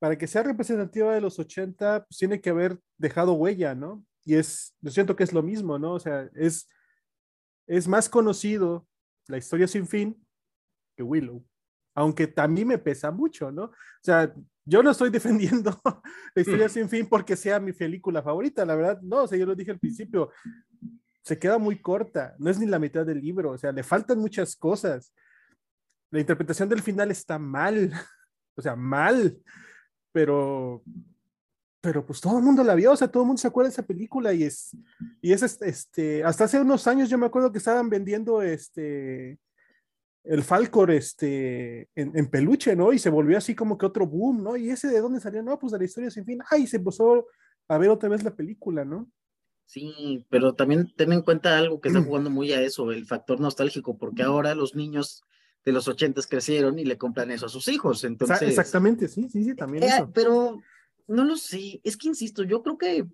para que sea representativa de los 80, pues tiene que haber dejado huella, ¿no? Y es, yo siento que es lo mismo, ¿no? O sea, es, es más conocido la historia sin fin que Willow, aunque también me pesa mucho, ¿no? O sea, yo no estoy defendiendo la historia sin fin porque sea mi película favorita, la verdad, no, o sea, yo lo dije al principio, se queda muy corta, no es ni la mitad del libro, o sea, le faltan muchas cosas. La interpretación del final está mal, o sea, mal, pero pero pues todo el mundo la vio, o sea, todo el mundo se acuerda de esa película y es, y es este, hasta hace unos años yo me acuerdo que estaban vendiendo este, el Falcor este, en, peluche, ¿no? Y se volvió así como que otro boom, ¿no? Y ese de dónde salió, no, pues de la historia sin fin, ay, se empezó a ver otra vez la película, ¿no? Sí, pero también ten en cuenta algo que está jugando muy a eso, el factor nostálgico, porque ahora los niños de los ochentas crecieron y le compran eso a sus hijos, entonces... Exactamente, sí, sí, sí, también. Eh, pero no lo sé, es que insisto, yo creo que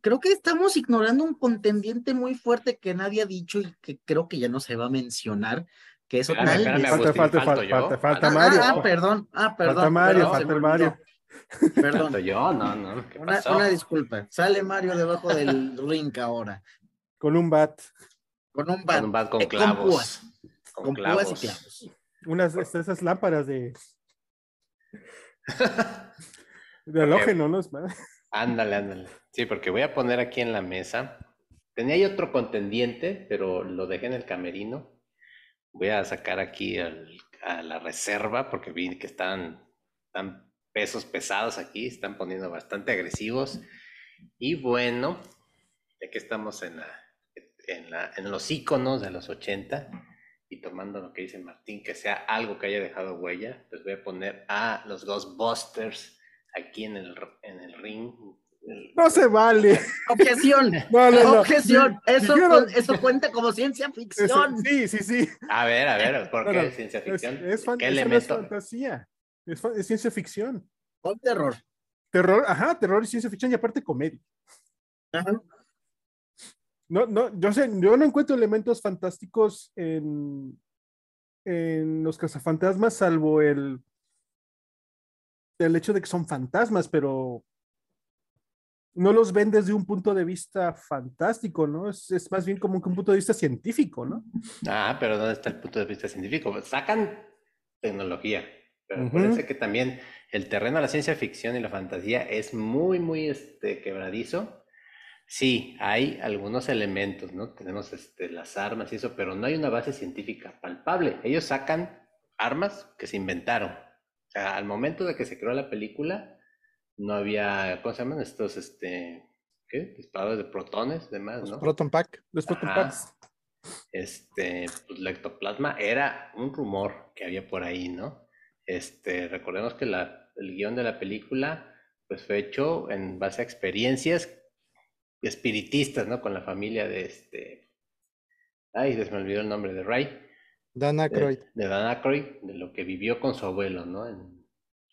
creo que estamos ignorando un contendiente muy fuerte que nadie ha dicho y que creo que ya no se va a mencionar, que es otra falta, falta, falta, falta, Mario. Ah, perdón, ah, perdón. Falta Mario, falta el Mario. Perdón. yo, no, no. Una, una, disculpa. Sale Mario debajo del ring ahora. Con un bat. Con un bat. Con un bat con clavos. Con púas. Con, púas y clavos. Unas esas lámparas de. De halógeno, ¿no? Ándale, ándale. Sí, porque voy a poner aquí en la mesa. Tenía ahí otro contendiente, pero lo dejé en el camerino. Voy a sacar aquí a la reserva porque vi que están, están pesos pesados aquí, están poniendo bastante agresivos. Y bueno, ya que estamos en, la, en, la, en los iconos de los 80 y tomando lo que dice Martín, que sea algo que haya dejado huella, pues voy a poner a los Ghostbusters aquí en el, en el ring. No se vale. Objeción. No, Objeción. Eso, eso cuenta como ciencia ficción. sí, sí, sí. A ver, a ver, ¿por qué ciencia ficción? Es, es fantasía. Es, ciencia ficción. O terror. Terror, ajá, terror y ciencia ficción y aparte comedia. Ajá. No, no, yo sé, yo no encuentro elementos fantásticos en, en los cazafantasmas, salvo el el hecho de que son fantasmas, pero no los ven desde un punto de vista fantástico, ¿no? Es, más bien como que un punto de vista científico, ¿no? Ah, pero ¿dónde está el punto de vista científico? Sacan tecnología, pero parece que también el terreno de la ciencia ficción y la fantasía es muy, muy este, quebradizo. Sí, hay algunos elementos, ¿no? Tenemos este, las armas y eso, pero no hay una base científica palpable. Ellos sacan armas que se inventaron al momento de que se creó la película, no había, ¿cómo se llaman estos, este, qué? Disparadores de protones, demás, ¿no? Los Proton Pack, los Proton Packs. Este, pues la ectoplasma era un rumor que había por ahí, ¿no? Este, recordemos que la, el guion de la película, pues fue hecho en base a experiencias espiritistas, ¿no? Con la familia de este, ay, se me olvidó el nombre de Ray. Dan Aykroyd. De, Dan Aykroyd, de lo que vivió con su abuelo, ¿no? En,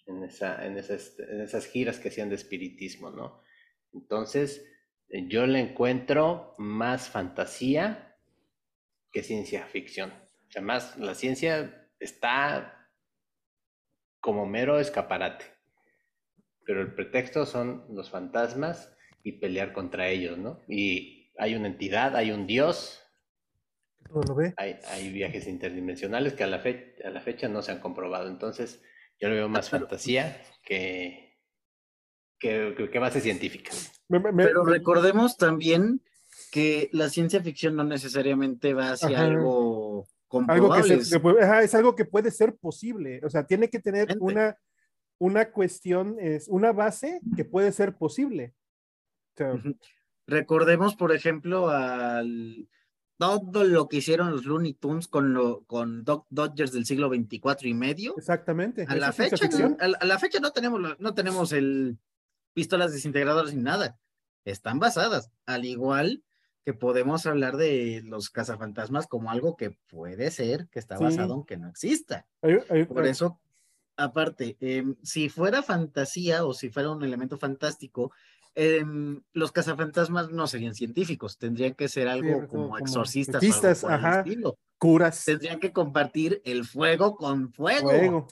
en, esa, en, esas, en esas giras que hacían de espiritismo, ¿no? Entonces, eh, yo le encuentro más fantasía que ciencia ficción. O sea, más la ciencia está como mero escaparate. Pero el pretexto son los fantasmas y pelear contra ellos, ¿no? Y hay una entidad, hay un dios, hay, viajes interdimensionales que a la, a la fecha no se han comprobado. Entonces, yo lo veo más fantasía que, que, que base científica. Pero recordemos también que la ciencia ficción no necesariamente va hacia algo comprobable. es algo que puede ser posible. O sea, tiene que tener una, una cuestión, es una base que puede ser posible. Recordemos, por ejemplo, al todo lo que hicieron los Looney Tunes con, lo, con Dodgers del siglo 24 y medio. Exactamente. A la, fecha, no, a, la fecha no tenemos, no tenemos el pistolas desintegradoras ni nada. Están basadas, al igual que podemos hablar de los cazafantasmas como algo que puede ser que está basado aunque no exista. Por eso, aparte, em, si fuera fantasía o si fuera un elemento fantástico, Em, los cazafantasmas no serían científicos, tendrían que ser algo como, exorcistas, curas. Tendrían que compartir el fuego con fuego.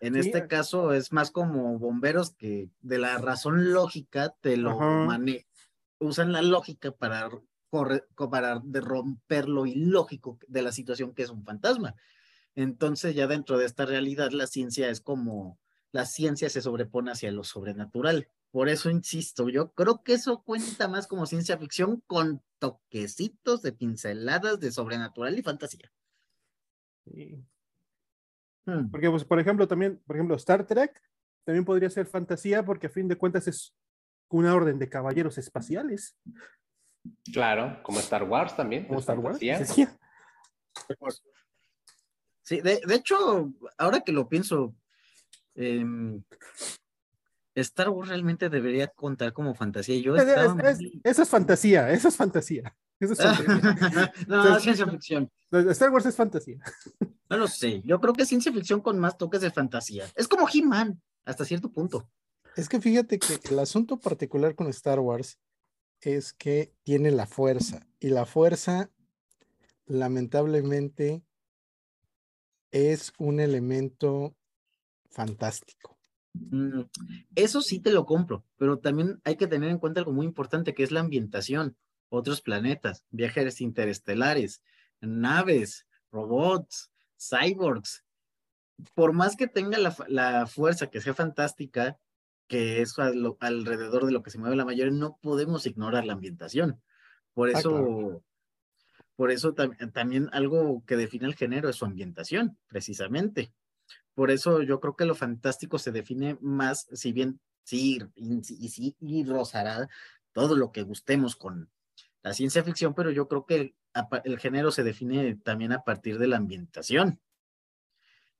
En este caso es más como bomberos que de la razón lógica te lo manejan, usan la lógica para para de romper lo ilógico de la situación que es un fantasma. Entonces ya dentro de esta realidad la ciencia es como, la ciencia se sobrepone hacia lo sobrenatural. Por eso insisto, yo creo que eso cuenta más como ciencia ficción con toquecitos de pinceladas de sobrenatural y fantasía. Hmm. Porque, pues, por ejemplo, también, por ejemplo, Star Trek también podría ser fantasía porque a fin de cuentas es una orden de caballeros espaciales. Claro, como Star Wars también. Como Star Wars. Sí, de, hecho, ahora que lo pienso, em, Star Wars realmente debería contar como fantasía. Yo eso es fantasía, eso es fantasía. no, es ciencia ficción. Star Wars es fantasía. No lo sé. Yo creo que es ciencia ficción con más toques de fantasía. Es como He-Man, hasta cierto punto. Es que fíjate que el asunto particular con Star Wars es que tiene la fuerza. Y la fuerza, lamentablemente, es un elemento fantástico. Mm, eso sí te lo compro, pero también hay que tener en cuenta algo muy importante que es la ambientación, otros planetas, viajes interestelares, naves, robots, cyborgs. Por más que tenga la, fuerza que sea fantástica, que es alrededor de lo que se mueve la mayoría, no podemos ignorar la ambientación. Por ah, eso, por eso también algo que define el género es su ambientación, precisamente. Por eso yo creo que lo fantástico se define más, si bien sí, y, sí, y rozará todo lo que gustemos con la ciencia ficción, pero yo creo que el, género se define también a partir de la ambientación.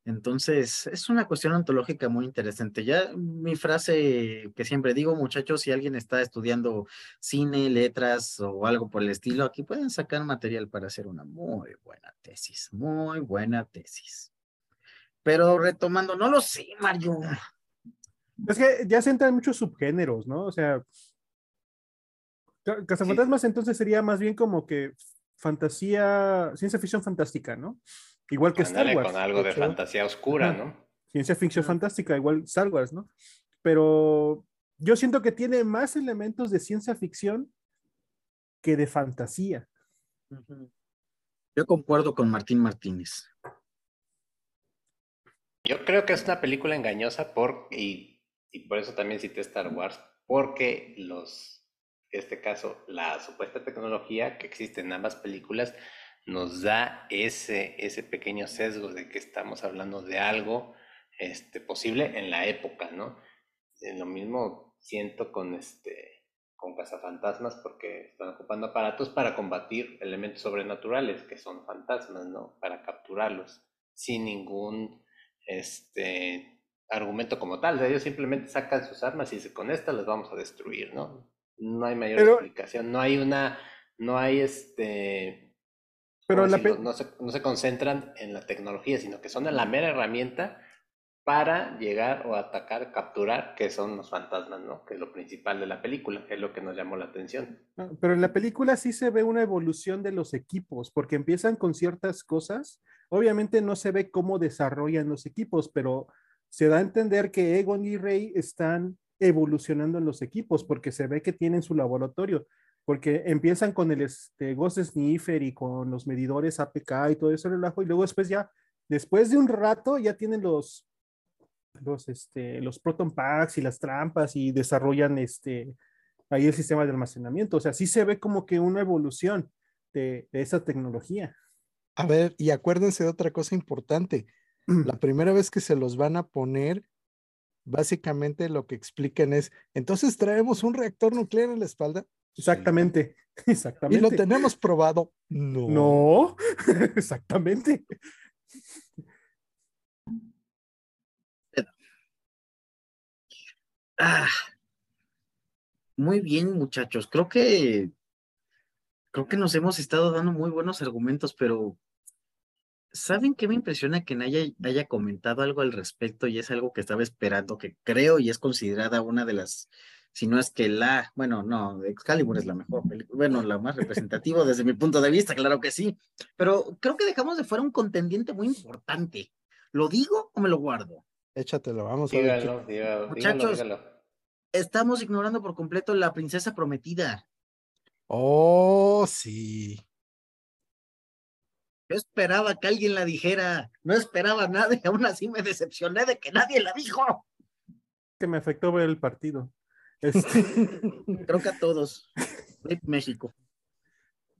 Entonces, es una cuestión ontológica muy interesante. Ya mi frase que siempre digo, muchachos, si alguien está estudiando cine, letras o algo por el estilo, aquí pueden sacar material para hacer una muy buena tesis, muy buena tesis. Pero retomando, no lo sé, Mario. Es que ya se entran muchos subgéneros, ¿no? O sea, Cazafantasmas entonces sería más bien como que fantasía, ciencia ficción fantástica, ¿no? Igual que Star Wars. con algo de fantasía oscura, ¿no? Ciencia ficción fantástica, igual Star Wars, ¿no? Pero yo siento que tiene más elementos de ciencia ficción que de fantasía. Yo concuerdo con Martín Martínez. Yo creo que es una película engañosa por, y, por eso también cité Star Wars, porque los, en este caso, la supuesta tecnología que existe en ambas películas nos da ese, ese pequeño sesgo de que estamos hablando de algo este, posible en la época, ¿no? En lo mismo siento con este con cazafantasmas porque están ocupando aparatos para combatir elementos sobrenaturales que son fantasmas, ¿no? Para capturarlos sin ningún este argumento como tal. ellos simplemente sacan sus armas y dicen, con estas las vamos a destruir, ¿no? No hay mayor explicación, no hay una, no hay este... Pero no, se, no se concentran en la tecnología, sino que son la mera herramienta para llegar o atacar, capturar, que son los fantasmas, ¿no? Que es lo principal de la película, es lo que nos llamó la atención. Ah, pero en la película sí se ve una evolución de los equipos, porque empiezan con ciertas cosas Obviamente no se ve cómo desarrollan los equipos, pero se da a entender que Egon y Rey están evolucionando en los equipos porque se ve que tienen su laboratorio, porque empiezan con el este, Ghost Sniffer y con los medidores APK y todo eso relajo y luego después ya, después de un rato ya tienen los, los, este, los proton packs y las trampas y desarrollan este, ahí el sistema de almacenamiento. O sea, sí se ve como que una evolución de esa tecnología. A ver, y acuérdense de otra cosa importante. La primera vez que se los van a poner, básicamente lo que explican es, entonces traemos un reactor nuclear en la espalda. Exactamente, exactamente. Y lo tenemos probado. No. No, exactamente. Ah, muy bien, muchachos. Creo que creo que nos hemos estado dando muy buenos argumentos, pero ¿Saben qué me impresiona que nadie haya comentado algo al respecto y es algo que estaba esperando, que creo y es considerada una de las, si no es que la, bueno, no, Excalibur es la mejor película, bueno, la más representativa desde mi punto de vista, claro que sí, pero creo que dejamos de fuera un contendiente muy importante. ¿Lo digo o me lo guardo? Échatelo, vamos a ver. Muchachos, estamos ignorando por completo la princesa prometida. Oh, sí. Yo esperaba que alguien la dijera, no esperaba nada y aún así me decepcioné de que nadie la dijo. Que me afectó ver el partido. Este... Creo que a todos. México.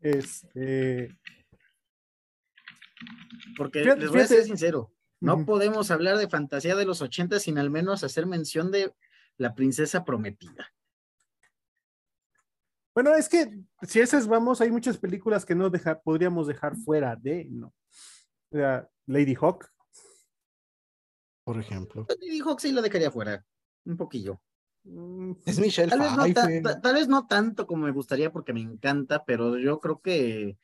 Este. Porque les voy a ser sincero, no podemos hablar de fantasía de los 80 sin al menos hacer mención de la princesa prometida. Bueno, es que si esas vamos, hay muchas películas que no deja, podríamos dejar fuera de, ¿no? O sea, Lady Hawk. Por ejemplo. Lady Hawk sí la dejaría fuera, un poquillo. Mm, es Michelle tal, vez no tal vez no tanto como me gustaría porque me encanta, pero yo creo que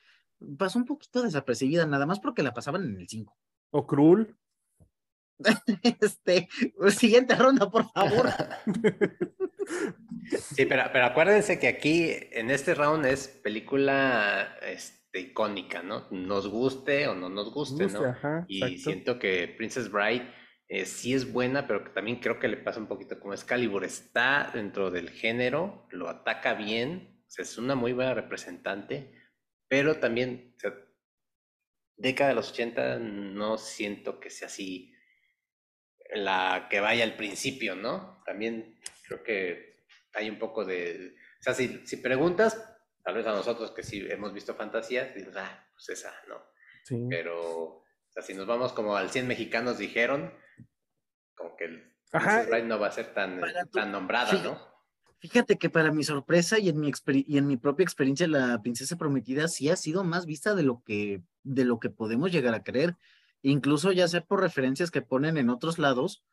pasó un poquito desapercibida, nada más porque la pasaban en el 5. O Cruel. este, siguiente ronda, por favor. Sí, pero, pero acuérdense que aquí en este round es película este, icónica, ¿no? Nos guste o no nos guste, ¿no? y siento que Princess Bride eh, sí es buena, pero que también creo que le pasa un poquito como Excalibur. Está dentro del género, lo ataca bien, es una muy buena representante, pero también, década de los 80 no siento que sea así la que vaya al principio, ¿no? También creo que hay un poco de... O sea, si, si preguntas, tal vez a nosotros que sí hemos visto fantasías, dices, ah, pues esa, ¿no? Sí. Pero, o sea, si nos vamos como al 100 mexicanos dijeron, como que el Ajá. no va a ser tan, tan nombrada, ¿no? Fíjate que para mi sorpresa y en mi, y en mi propia experiencia, la princesa prometida sí ha sido más vista de lo que, de lo que podemos llegar a creer incluso ya sea por referencias que ponen en otros lados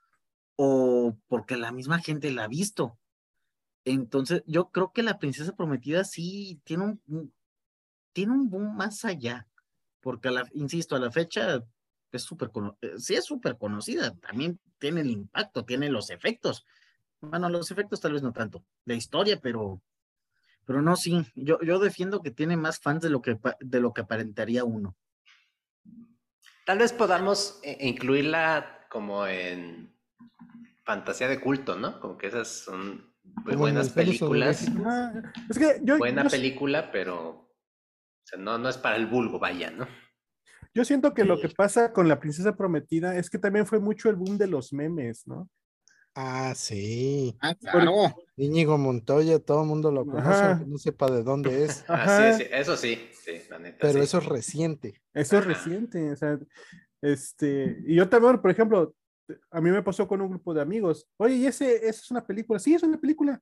o porque la misma gente la ha visto. Entonces, yo creo que la princesa prometida sí tiene un, tiene un boom más allá, porque, la, insisto, a la fecha es súper, eh, sí es súper conocida, también tiene el impacto, tiene los efectos. Bueno, los efectos tal vez no tanto, la historia, pero, pero no, sí, yo, yo defiendo que tiene más fans de lo que, de lo que aparentaría uno. Tal vez podamos eh, incluirla como en fantasía de culto, ¿no? Como que esas son muy buenas películas. es que yo, Buena película, pero no, no es para el vulgo, vaya, ¿no? Yo siento que lo que pasa con la princesa prometida es que también fue mucho el boom de los memes, ¿no? Ah, sí. Ah, claro. Íñigo Montoya, todo el mundo lo conoce, no sepa de dónde es. Ah, sí, eso sí, sí, la neta. Pero eso es reciente. Eso es reciente, o sea, este, y yo también, por ejemplo, a mí me pasó con un grupo de amigos, oye, ¿y ese, esa es una película? Sí, es una película.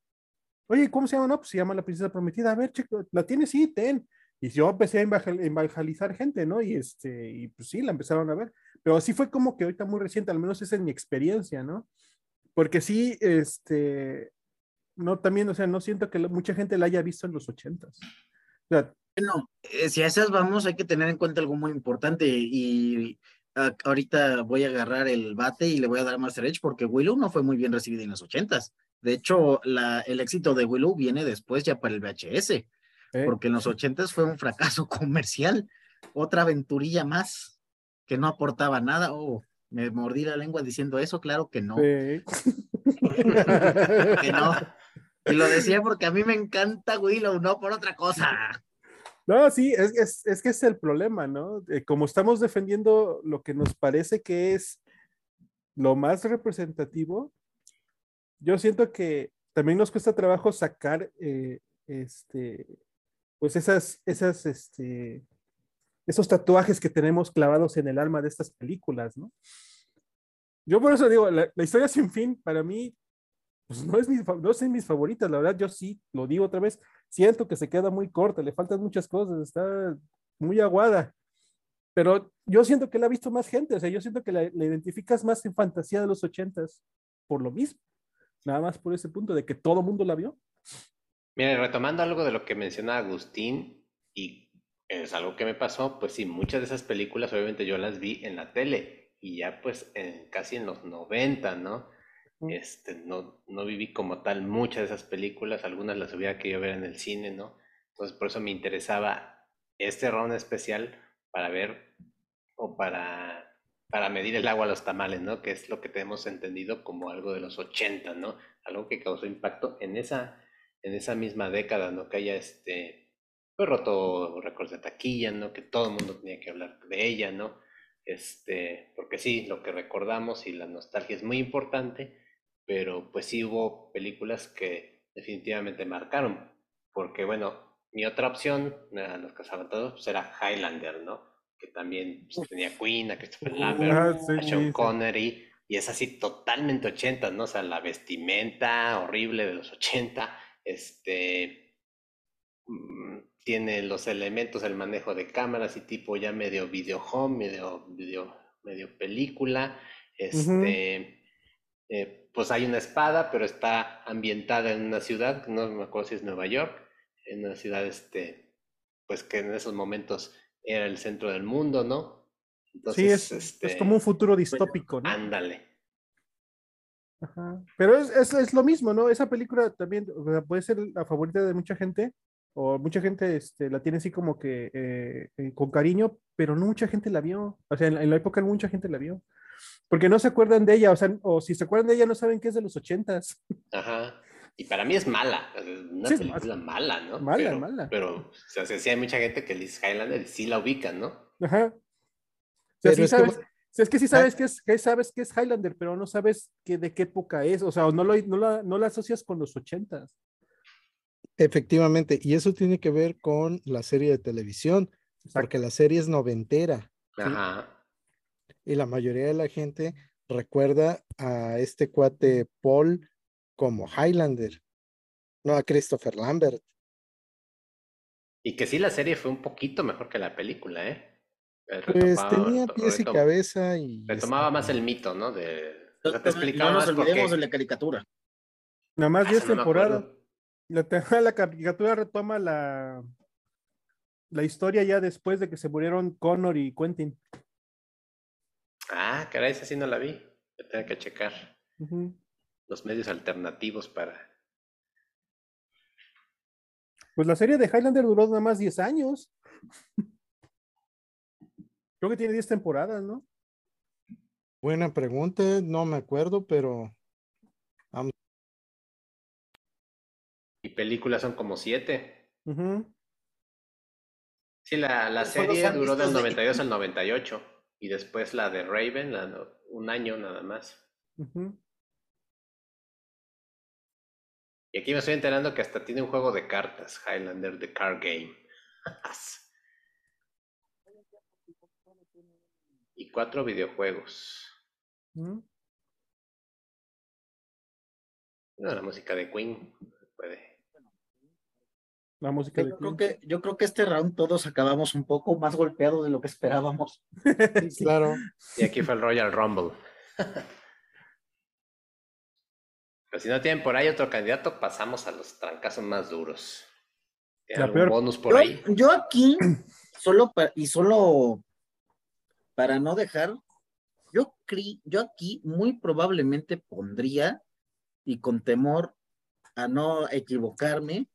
Oye, ¿cómo se llama? No, pues se llama La Princesa Prometida. A ver, chico, ¿la tienes? Sí, ten. Y yo empecé a evangelizar gente, ¿no? Y este, y pues sí, la empezaron a ver. Pero así fue como que ahorita muy reciente, al menos esa es mi experiencia, ¿no? Porque sí, este, no, también, o sea, no siento que mucha gente la haya visto en los ochentas. O sea, bueno, eh, si a esas vamos, hay que tener en cuenta algo muy importante y ahorita voy a agarrar el bate y le voy a dar Master Edge porque Willow no fue muy bien recibida en los ochentas. De hecho, la, el éxito de Willow viene después ya para el VHS, eh. porque en los ochentas fue un fracaso comercial, otra aventurilla más que no aportaba nada. Oh, me mordí la lengua diciendo eso, claro que no. que no. Y lo decía porque a mí me encanta Willow, no por otra cosa. No, sí, es, es, que es el problema, ¿no? como estamos defendiendo lo que nos parece que es lo más representativo, yo siento que también nos cuesta trabajo sacar eh, este, pues esas, esas, este, esos tatuajes que tenemos clavados en el alma de estas películas, ¿no? Yo por eso digo, la, historia sin fin, para mí, pues no es, mi, no es mis favoritas, la verdad, yo sí, lo digo otra vez, siento que se queda muy corta, le faltan muchas cosas, está muy aguada, pero yo siento que la ha visto más gente, o sea, yo siento que la, identificas más en fantasía de los ochentas, por lo mismo, nada más por ese punto de que todo mundo la vio. Mire, retomando algo de lo que menciona Agustín y es algo que me pasó, pues sí, muchas de esas películas obviamente yo las vi en la tele y ya pues en, casi en los 90, ¿no? Este, no, no viví como tal muchas de esas películas, algunas las hubiera querido ver en el cine, ¿no? Entonces por eso me interesaba este round especial para ver o para, para medir el agua a los tamales, ¿no? Que es lo que tenemos entendido como algo de los 80, ¿no? Algo que causó impacto en esa, en esa misma década, ¿no? Que haya este fue roto récords de taquilla, ¿no? Que todo el mundo tenía que hablar de ella, ¿no? Este, porque sí, lo que recordamos y la nostalgia es muy importante, pero pues sí hubo películas que definitivamente marcaron, porque bueno, mi otra opción, a los cazabantados, pues era Highlander, ¿no? Que también pues, tenía Queen, a Christopher Lambert, a Sean Connery, y es así totalmente 80, ¿no? O sea, la vestimenta horrible de los 80, este, mm, tiene los elementos, el manejo de cámaras y tipo ya medio video home, medio, video, medio película, este, eh, pues hay una espada, pero está ambientada en una ciudad, no me acuerdo si es Nueva York, en una ciudad, este, pues que en esos momentos era el centro del mundo, ¿no? Entonces, sí, es, es como un este, futuro distópico, ¿no? Ándale. Ajá. Pero es, es, es, lo mismo, ¿no? Esa película también puede ser la favorita de mucha gente, o mucha gente este, la tiene así como que eh, eh, con cariño, pero no mucha gente la vio. O sea, en, en, la época mucha gente la vio. Porque no se acuerdan de ella, o sea, o si se acuerdan de ella no saben que es de los ochentas. Ajá. Y para mí es mala, una película mala, ¿no? Mala, pero, mala. Pero, o sea, sí hay mucha gente que Liz Highlander sí la ubica, ¿no? Ajá. O sea, sí es, sabes, que... es que sí sabes que es, que sabes que es Highlander, pero no sabes que, de qué época es, o sea, no, lo, no, la, no la asocias con los ochentas. Efectivamente, y eso tiene que ver con la serie de televisión, porque la serie es noventera. Ajá. Y la mayoría de la gente recuerda a este cuate Paul como Highlander, no a Christopher Lambert. Y que sí, la serie fue un poquito mejor que la película, ¿eh? pues tenía pies y cabeza y... Retomaba más el mito, ¿no? De... O sea, te explicaba no nos olvidemos de la caricatura. Nada más 10 ah, temporadas. La, la caricatura retoma la, la historia ya después de que se murieron Connor y Quentin. Ah, caray, esa sí no la vi. Tengo que checar los medios alternativos para... Pues la serie de Highlander duró nada más 10 años. Creo que tiene 10 temporadas, ¿no? Buena pregunta, no me acuerdo, pero... Y películas son como 7. Sí, la, la serie duró del 92 al 98 y después la de Raven, un año nada más. Y aquí me estoy enterando que hasta tiene un juego de cartas, Highlander The Card Game. y cuatro videojuegos. ¿Mm? la música de Queen puede. La música yo, creo que, yo creo que este round todos acabamos un poco más golpeados de lo que esperábamos. claro. Y aquí fue el Royal Rumble. Pero si no tienen por ahí otro candidato, pasamos a los trancazos más duros. ¿Tienen bonus por yo, ahí? Yo aquí, solo y solo para no dejar, yo, yo aquí muy probablemente pondría, y con temor a no equivocarme,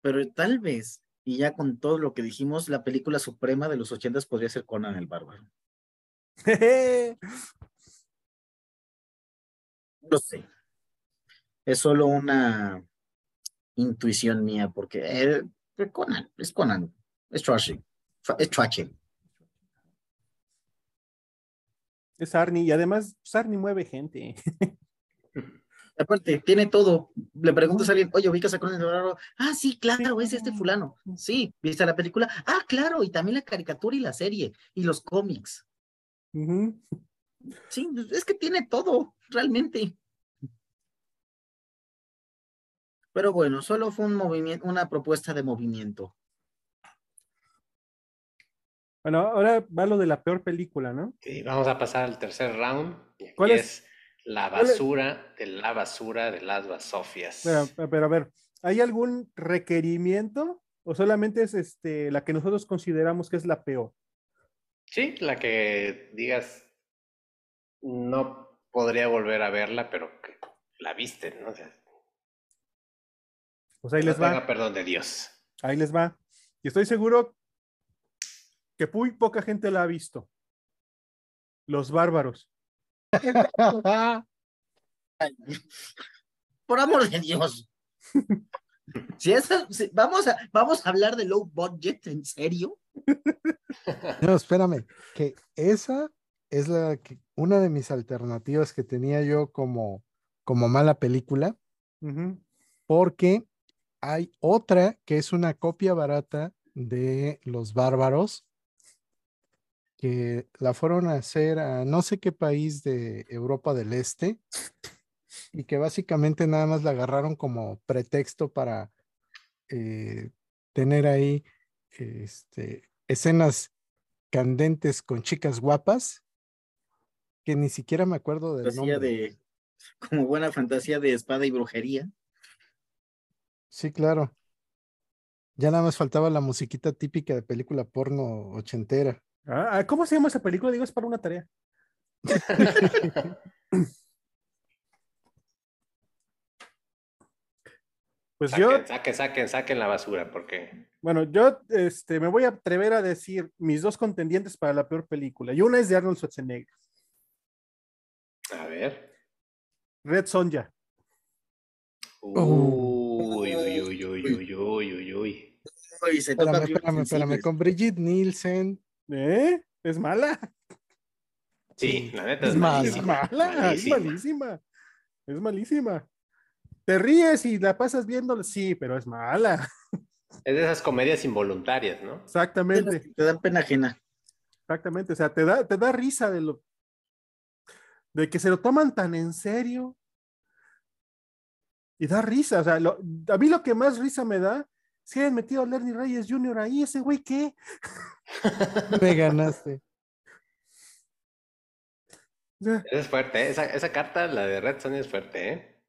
pero tal vez, y ya con todo lo que dijimos, la película suprema de los ochentas podría ser Conan el Bárbaro. no sé es solo una intuición mía, porque es Conan, es Conan, es trashing, es trashing. Es Arnie, y además Arnie mueve gente. Aparte, tiene todo. Le preguntas a alguien, oye, ubicas a Conan el Ah, sí, claro, es este fulano. Sí, ¿viste la película? Ah, claro, y también la caricatura y la serie, y los cómics. Sí, es que tiene todo, realmente. Pero bueno, solo fue un movimiento, una propuesta de movimiento. Bueno, ahora va lo de la peor película, ¿no? Sí, vamos a pasar al tercer round. ¿Cuál es? La basura de la basura de las basofias. Pero, pero, a ver, ¿hay algún requerimiento o solamente es este la que nosotros consideramos que es la peor? Sí, la que digas no podría volver a verla, pero que la viste, ¿no? O sea, pues ahí les va. perdón de Dios. Ahí les va. Y estoy seguro que muy poca gente la ha visto. Los bárbaros. Por amor de Dios. Si vamos, a, vamos a hablar de low budget, ¿en serio? No, espérame, que esa es la que, una de mis alternativas que tenía yo como, como mala película, porque hay otra que es una copia barata de Los Bárbaros, que la fueron a hacer a no sé qué país de Europa del Este, y que básicamente nada más la agarraron como pretexto para eh, tener ahí este, escenas candentes con chicas guapas, que ni siquiera me acuerdo del nombre. De, como buena fantasía de espada y brujería. Sí, claro. Ya nada más faltaba la musiquita típica de película porno ochentera. Ah, ¿Cómo se llama esa película? Digo, es para una tarea. Pues yo. Saquen, saquen, saquen la basura, porque. Bueno, yo este, me voy a atrever a decir mis dos contendientes para la peor película. Y una es de Arnold Schwarzenegger. A ver. Red Sonja. Uy, uy, uy, uy, uy, uy, uy, uy. espérame, espérame, espérame. Con Brigitte Nielsen. ¿Eh? ¿Es mala? Sí, la neta es, mala. Es mala, es malísima. Es malísima. ¿Te ríes y la pasas viéndola? Sí, pero es mala. Es de esas comedias involuntarias, ¿no? Exactamente. Te dan pena ajena. Exactamente, o sea, te da, te da risa de lo de que se lo toman tan en serio. Y da risa, o sea, a mí lo que más risa me da, si han metido a Lerny Reyes Jr. ahí, ese güey, ¿qué? me ganaste. Es fuerte, ¿eh? esa, esa, carta, la de Red Son, es fuerte, ¿eh?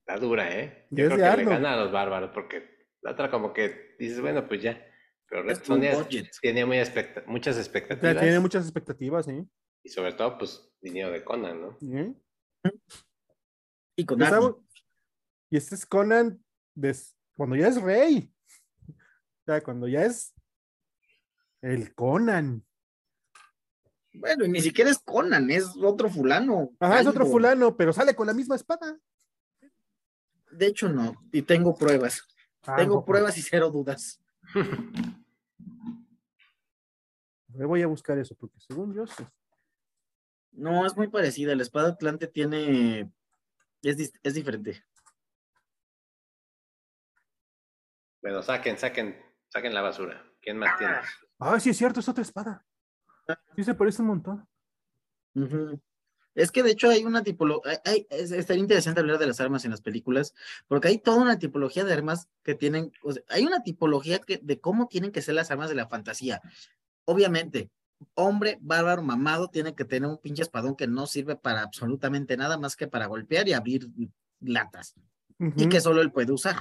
Está dura, ¿eh? Yo creo que le gana a los bárbaros, porque la otra como que dices, bueno, pues ya. Pero Red tiene muy muchas expectativas. tiene muchas expectativas, sí. Y sobre todo, pues, dinero de Conan, ¿no? Y Conan. Y este es Conan cuando ya es rey. O sea, cuando ya es el Conan. Bueno, y ni siquiera es Conan, es otro fulano. Ajá, es otro fulano, pero sale con la misma espada. De hecho, no, y tengo pruebas. Ah, tengo pruebas y cero dudas. Me voy a buscar eso, porque según yo No, es muy parecida. La espada Atlante tiene. Es, es diferente. Bueno, saquen, saquen, saquen la basura. ¿Quién más tiene? Ah, sí, es cierto, es otra espada. Sí, se parece un montón. Es que de hecho hay una tipología, estaría interesante hablar de las armas en las películas, porque hay toda una tipología de armas que tienen, hay una tipología que, de cómo tienen que ser las armas de la fantasía. Obviamente, hombre bárbaro mamado tiene que tener un pinche espadón que no sirve para absolutamente nada más que para golpear y abrir latas, y que solo él puede usar.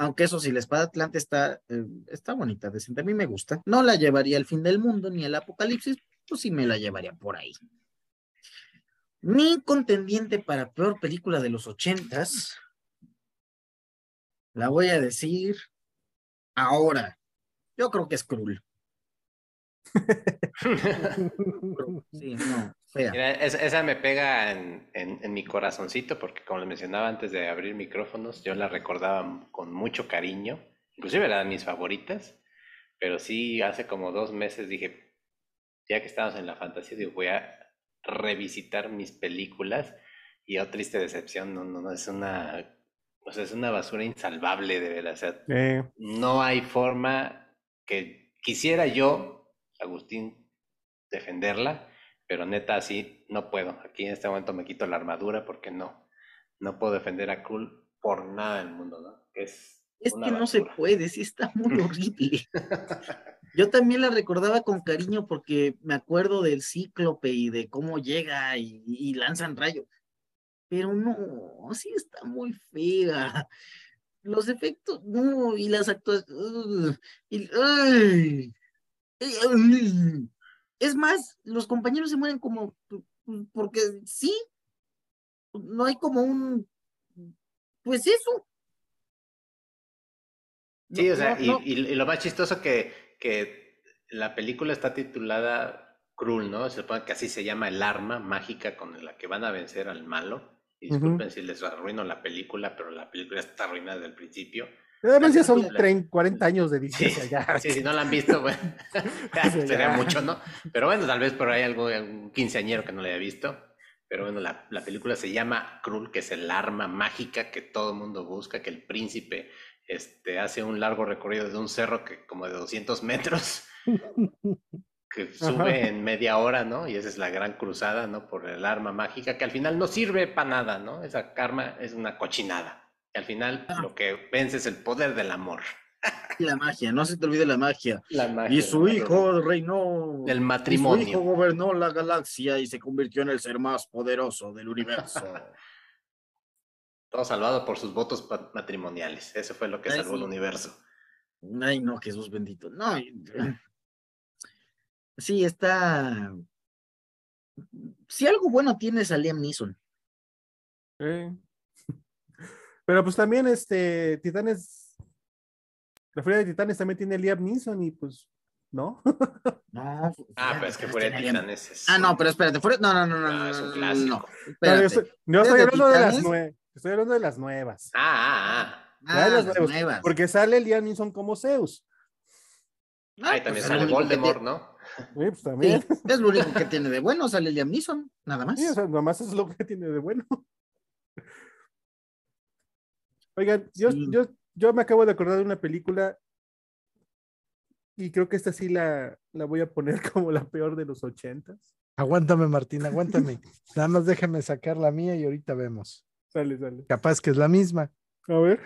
Aunque eso sí, la espada Atlante está, eh, está bonita, decente, a mí me gusta. No la llevaría al fin del mundo ni al apocalipsis, pues sí me la llevaría por ahí. Mi contendiente para peor película de los ochentas, la voy a decir ahora. Yo creo que es cruel. sí, no, esa, me pega en, en, mi corazoncito porque como les mencionaba antes de abrir micrófonos, yo la recordaba con mucho cariño. Inclusive era de mis favoritas, pero sí hace como dos meses dije, ya que estamos en la fantasía, digo, voy a revisitar mis películas. Y oh, triste decepción, no, no, no, es una, o sea, es una basura insalvable de verdad, o sea, no hay forma que quisiera yo, Agustín, defenderla, pero neta así no puedo, aquí en este momento me quito la armadura porque no, no puedo defender a Krull por nada del mundo, ¿no? Es es que no se puede, sí está muy horrible. Yo también la recordaba con cariño porque me acuerdo del cíclope y de cómo llega y, lanzan rayos. Pero no, sí está muy fea. Los efectos, no, y las actuaciones. Es más, los compañeros se mueren como porque sí, no hay como un, pues eso. Sí, o sea, y, lo más chistoso que que la película está titulada Krull, ¿no? Se supone que así se llama el arma mágica con la que van a vencer al malo. disculpen si les arruino la película, pero la película está arruinada desde el principio. Además ya son 40 años de distancia sí, ya. Sí, si no la han visto, bueno, sería mucho, ¿no? Pero bueno, tal vez por ahí algo, un quinceañero que no la haya visto. Pero bueno, la, la película se llama Krul, que es el arma mágica que todo el mundo busca, que el príncipe este, hace un largo recorrido de un cerro que como de 200 metros, que sube en media hora, ¿no? Y esa es la gran cruzada, ¿no? Por el arma mágica, que al final no sirve para nada, ¿no? Esa arma es una cochinada. Y al final Ah. lo que vence es el poder del amor. Y la magia, no se te olvide la magia. La magia Y su hijo reinó. Del y su hijo matrimonio. gobernó la galaxia y se convirtió en el ser más poderoso del universo. Todo salvado por sus votos matrimoniales. Eso fue lo que Ay, salvó el sí. universo. Ay, no, Jesús bendito. No. Sí, está. Si algo bueno tienes a Liam Neeson. Eh. Pero pues también este Titanes, la Furia de Titanes también tiene Liam Neeson y pues, ¿no? No. Ah, pero es que fuera de Titanes es Ah, no, pero espérate, fuera... no, no, no, no, Ah, no, es un clásico. no, No, yo estoy, yo estoy ¿Furia de hablando de las nuevas. Estoy hablando de las nuevas. Ah, ah, ah. Ya de Ah, las las nuevas, nuevas. Porque sale Liam Neeson como Zeus. Ah, Ahí pues también sale Voldemort, ¿no? Sí, pues también. Sí, es lo único que tiene de bueno, sale Liam Neeson, nada más. Sí, o sea, nomás es lo que tiene de bueno. Oigan, yo, Sí. yo, yo me acabo de acordar de una película y creo que esta sí la, la voy a poner como la peor de los ochentas. Aguántame, Martín, aguántame. Nada más déjame sacar la mía y ahorita vemos. Sale, sale. Capaz que es la misma. A ver.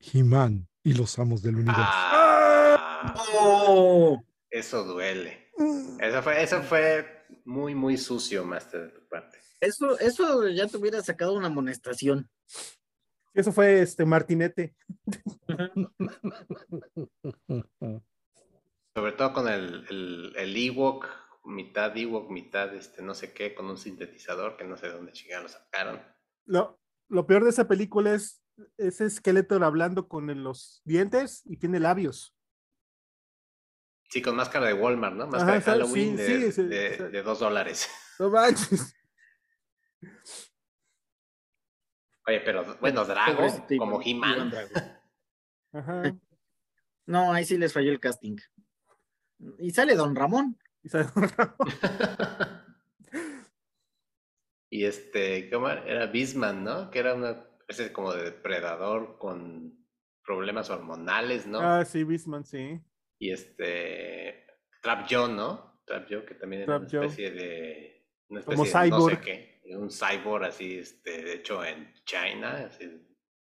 He-Man y los amos del universo. Ah, ¡Oh! eso duele. Eso fue, eso fue muy, muy sucio, Master, de tu parte. Eso, eso ya te hubiera sacado una amonestación. Eso fue este Martinete. Sobre todo con el, el, el Ewok, mitad Ewok, mitad este no sé qué, con un sintetizador que no sé de dónde chingados lo sacaron. Lo, lo peor de esa película es ese esqueleto hablando con el- los dientes y tiene labios. Sí, con máscara de Walmart, ¿no? Máscara Ajá, de. Halloween Sí, de, sí, sí, de- de dos dólares. No manches. Oye, pero bueno, Drago, Pobrecito como He-Man. Drago. Ajá. No, ahí sí les falló el casting. Y sale Don Ramón. Y sale- Y este, ¿cómo era? Era Bisman, ¿no? Que era una especie como de depredador con problemas hormonales, ¿no? Ah, sí, Bisman, sí. Y este, Trap Joe, ¿no? Trap Joe, que también era Trap una Joe. especie de, una Como de no sé cyborg. qué, un cyborg así, este, de hecho en China, así,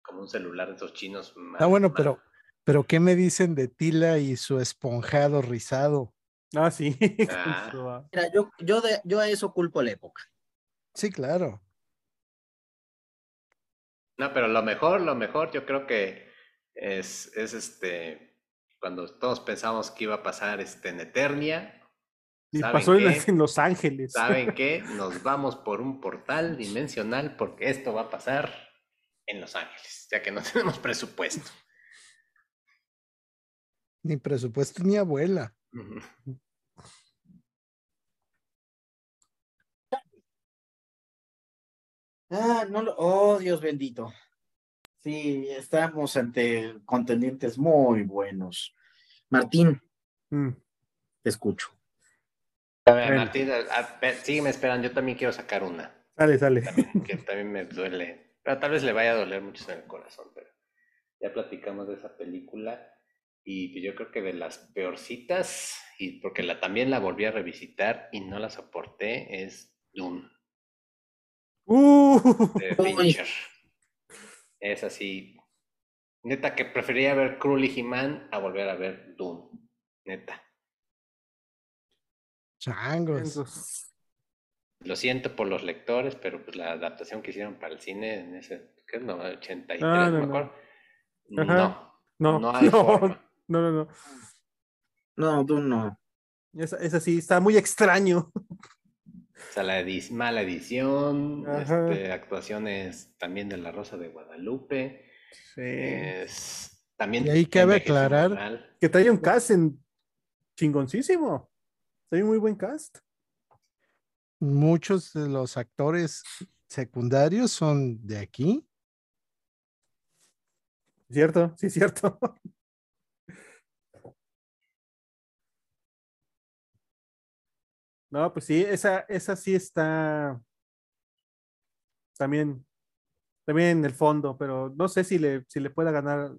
como un celular de esos chinos. Ah, bueno, mal- pero, pero ¿qué me dicen de Tila y su esponjado rizado? Ah, sí. Ah. ah, Mira, yo, yo, de, yo a eso culpo la época. Sí, claro. No, pero lo mejor, lo mejor, yo creo que es, es este, cuando todos pensamos que iba a pasar este, en Eternia, Y ¿saben pasó en, qué? en Los Ángeles. ¿saben qué? Nos vamos por un portal dimensional porque esto va a pasar en Los Ángeles, ya que no tenemos presupuesto. Ni presupuesto ni abuela. Ah, no lo, oh, Dios bendito. Sí, estamos ante contendientes muy buenos. Martín, Mm. te escucho. A ver, Bueno. Martín, a- a ver, sígueme esperando, yo también quiero sacar una, Sale, sale. también, que también me duele, pero tal vez le vaya a doler mucho en el corazón, pero ya platicamos de esa película y pues yo creo que de las peorcitas, y porque la, también la volví a revisitar y no la soporté, es Dune. Uh, de Uy. Fincher. Es así. Neta que preferiría ver Krull y He-Man a volver a ver Dune. Neta. Changos. Lo siento por los lectores, pero pues la adaptación que hicieron para el cine en ese, ¿qué es? No, 83, Ah, no, me no. No, no, no hay no, forma. no, no, no. No, tú no. Esa, esa sí, está muy extraño. O sea, la mala edición, este, actuaciones también de La Rosa de Guadalupe. Sí. es- también Y ahí cabe aclarar-. Que trae un cast en chingoncísimo. Trae un muy buen cast. Muchos de los actores secundarios son de aquí. ¿Cierto? Sí, cierto. No, pues sí, esa, esa sí está también, también en el fondo, pero no sé si le, si le pueda ganar.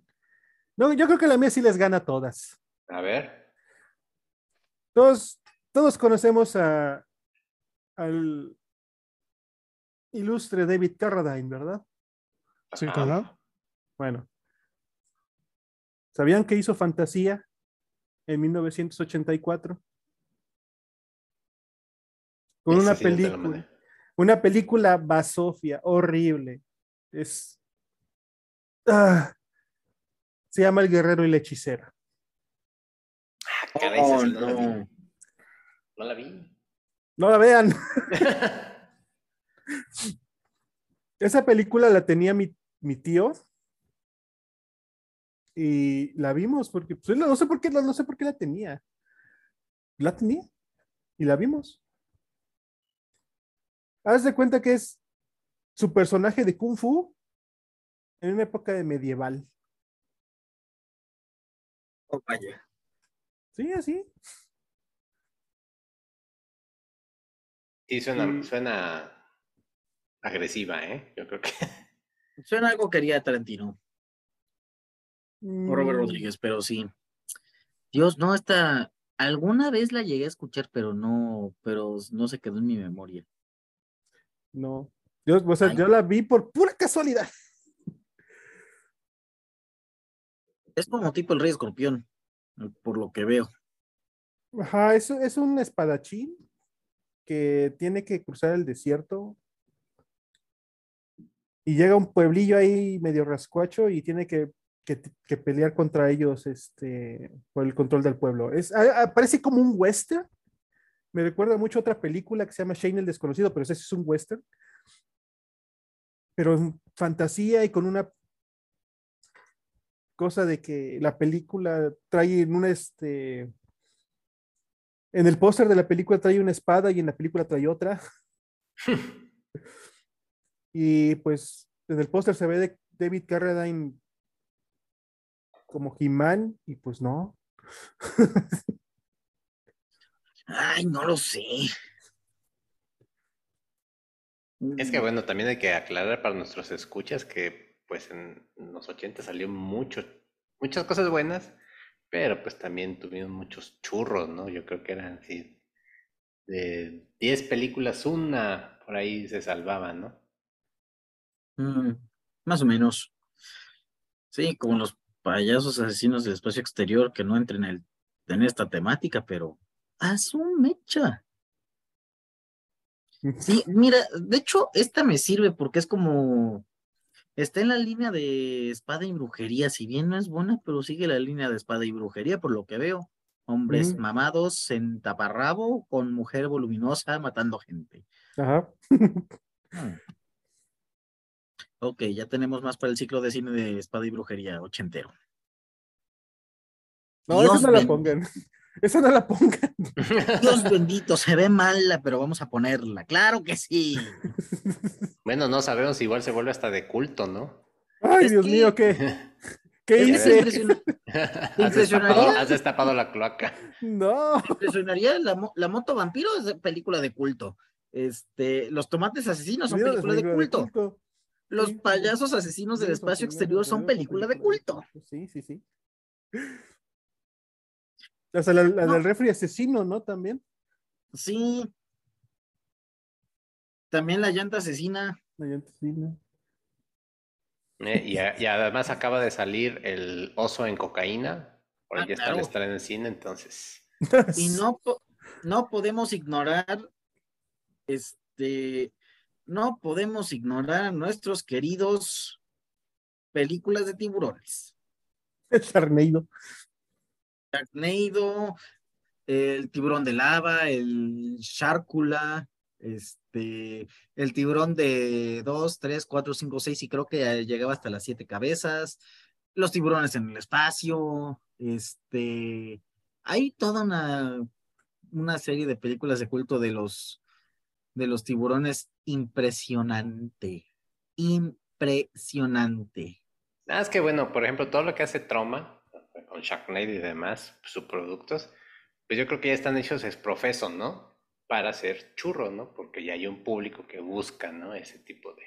No, yo creo que la mía sí les gana todas. A ver. Todos, todos conocemos a, al ilustre David Carradine, ¿verdad? Sí, claro. Bueno. ¿Sabían que hizo Fantasía en 1984? Con una película. Una película basofia, horrible. Es. Ah, se llama El Guerrero y la Hechicera. Ah, oh, no. No la vi. No la vean. Esa película la tenía mi, mi, tío. Y la vimos porque pues, no sé por qué no sé por qué la tenía. La tenía y la vimos. Haz de cuenta que es su personaje de Kung Fu en una época de medieval. Oh, vaya. Sí, así. Sí, suena, suena agresiva, ¿eh? Yo creo que. Suena algo que haría Tarantino. O Robert Mm, Rodríguez, pero sí. Dios, no, esta. Alguna vez la llegué a escuchar, pero no, pero no se quedó en mi memoria. No. Yo, o sea, Ay. yo la vi por pura casualidad. Es como tipo el Rey Escorpión, por lo que veo. Ajá, es, es un espadachín que tiene que cruzar el desierto y llega a un pueblillo ahí medio rascuacho y tiene que, que- pelear contra ellos este, por el control del pueblo. Es, parece como un western. Me recuerda mucho otra película que se llama Shane el Desconocido, pero ese es un western. Pero en fantasía y con una cosa de que la película trae en un este en el póster de la película trae una espada y en la película trae otra. y pues en el póster se ve de David Carradine como He-Man y pues no. Ay, no lo sé. Es que bueno, también hay que aclarar para nuestros escuchas que pues en los 80 salió mucho, muchas cosas buenas, pero pues también tuvimos muchos churros, ¿no? Yo creo que eran así, de 10 películas, una por ahí se salvaba, ¿no? Mm, más o menos. Sí, como los payasos asesinos del espacio exterior que no entren en, el- en esta temática, pero a su mecha. Sí, mira, de hecho, esta me sirve porque es como, está en la línea de espada y brujería, si bien no es buena, pero sigue la línea de espada y brujería, por lo que veo. Hombres Ujú. mamados en taparrabo con mujer voluminosa matando gente. Ajá. Hmm. Ok, ya tenemos más para el ciclo de cine de espada y brujería ochentero. No, esa no la pongan. Esa no la pongan. Dios bendito, se ve mala, pero vamos a ponerla. Claro que sí. Bueno, no sabemos si igual se vuelve hasta de culto, ¿no? Ay, Es Dios que- mío, ¿qué? ¿Qué hice? impresiona- Has destapado, has destapado la cloaca. No. impresionaría la, mo- la moto vampiro es de película de culto. Este, los tomates asesinos son Mira, película de película culto. Los payasos asesinos del espacio exterior son película de culto. Sí, sí, sí. O sea, la, la No. del refri asesino, ¿no? También. Sí. También la llanta asesina. La llanta asesina. Eh, y, a- y además acaba de salir el oso en cocaína, por ahí Ah, ya está el claro. estar en el cine, entonces. Y no, no podemos ignorar, este, no podemos ignorar a nuestros queridos películas de tiburones. Charneiro. Sharknado, el tiburón de lava, el Sharkula, este, el tiburón de 2, 3, 4, 5, 6 y creo que llegaba hasta las siete cabezas, los tiburones en el espacio, este, hay toda una, una serie de películas de culto de los, de los tiburones impresionante. Impresionante. Nada, es que bueno, por ejemplo, todo lo que hace Trauma, con Sharknado y demás, sus productos, pues yo creo que ya están hechos es profeso, ¿no? Para hacer churros, ¿no? Porque ya hay un público que busca, ¿no? Ese tipo de.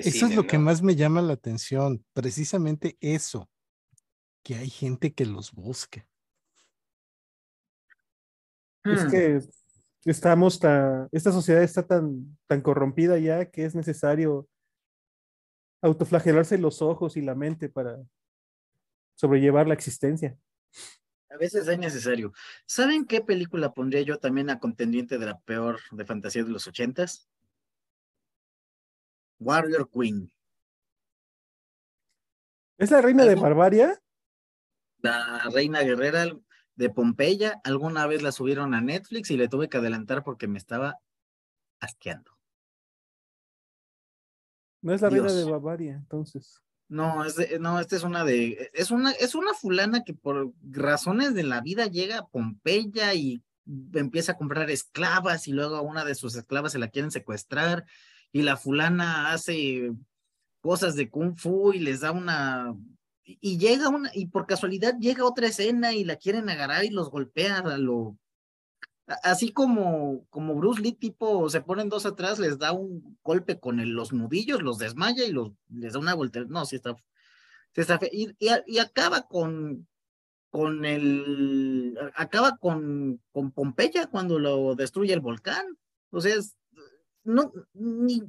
eso es lo que más me llama la atención, precisamente eso, que hay gente que los busca. Es hmm. que estamos tan, esta sociedad está tan, tan corrompida ya que es necesario autoflagelarse los ojos y la mente para sobrellevar la existencia. A veces es necesario. ¿Saben qué película pondría yo también a contendiente de la peor de fantasía de los ochentas? Warrior Queen. ¿Es la reina de Barbaria? La reina guerrera de Pompeya. Alguna vez la subieron a Netflix y le tuve que adelantar porque me estaba asqueando. No es la reina de Bavaria, entonces. No, es no, esta es una de, es una, es una fulana que por razones de la vida llega a Pompeya y empieza a comprar esclavas y luego a una de sus esclavas se la quieren secuestrar y la fulana hace cosas de kung fu y les da una y llega una y por casualidad llega otra escena y la quieren agarrar y los golpea a lo Así como, como Bruce Lee, tipo, se ponen dos atrás, les da un golpe con los nudillos, los desmaya y los, les da una vuelta. No, sí está, sí está y, y, acaba con, con el, acaba con, con Pompeya cuando lo destruye el volcán. O sea, no, ni,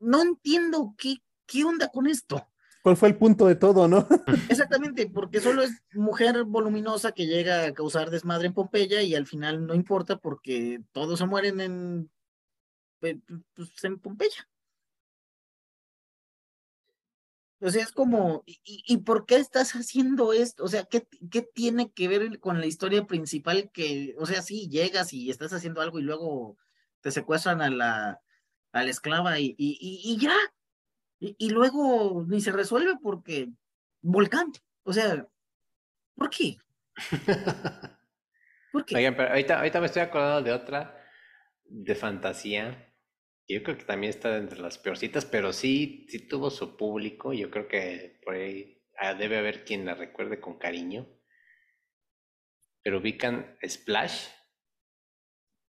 no entiendo qué, qué onda con esto cuál fue el punto de todo, ¿no? Exactamente, porque solo es mujer voluminosa que llega a causar desmadre en Pompeya y al final no importa porque todos se mueren en, pues, en Pompeya. O sea, es como, ¿y, por qué estás haciendo esto? O sea, ¿qué, ¿qué, tiene que ver con la historia principal que, o sea, sí, llegas y estás haciendo algo y luego te secuestran a la, a la esclava y, y, y ya, y, luego ni se resuelve porque volcán. O sea, ¿por qué? ¿Por qué? Oigan, pero ahorita, ahorita me estoy acordando de otra de fantasía. Yo creo que también está entre las peorcitas, pero sí, sí tuvo su público. Yo creo que por ahí ah, debe haber quien la recuerde con cariño. Pero ubican Splash.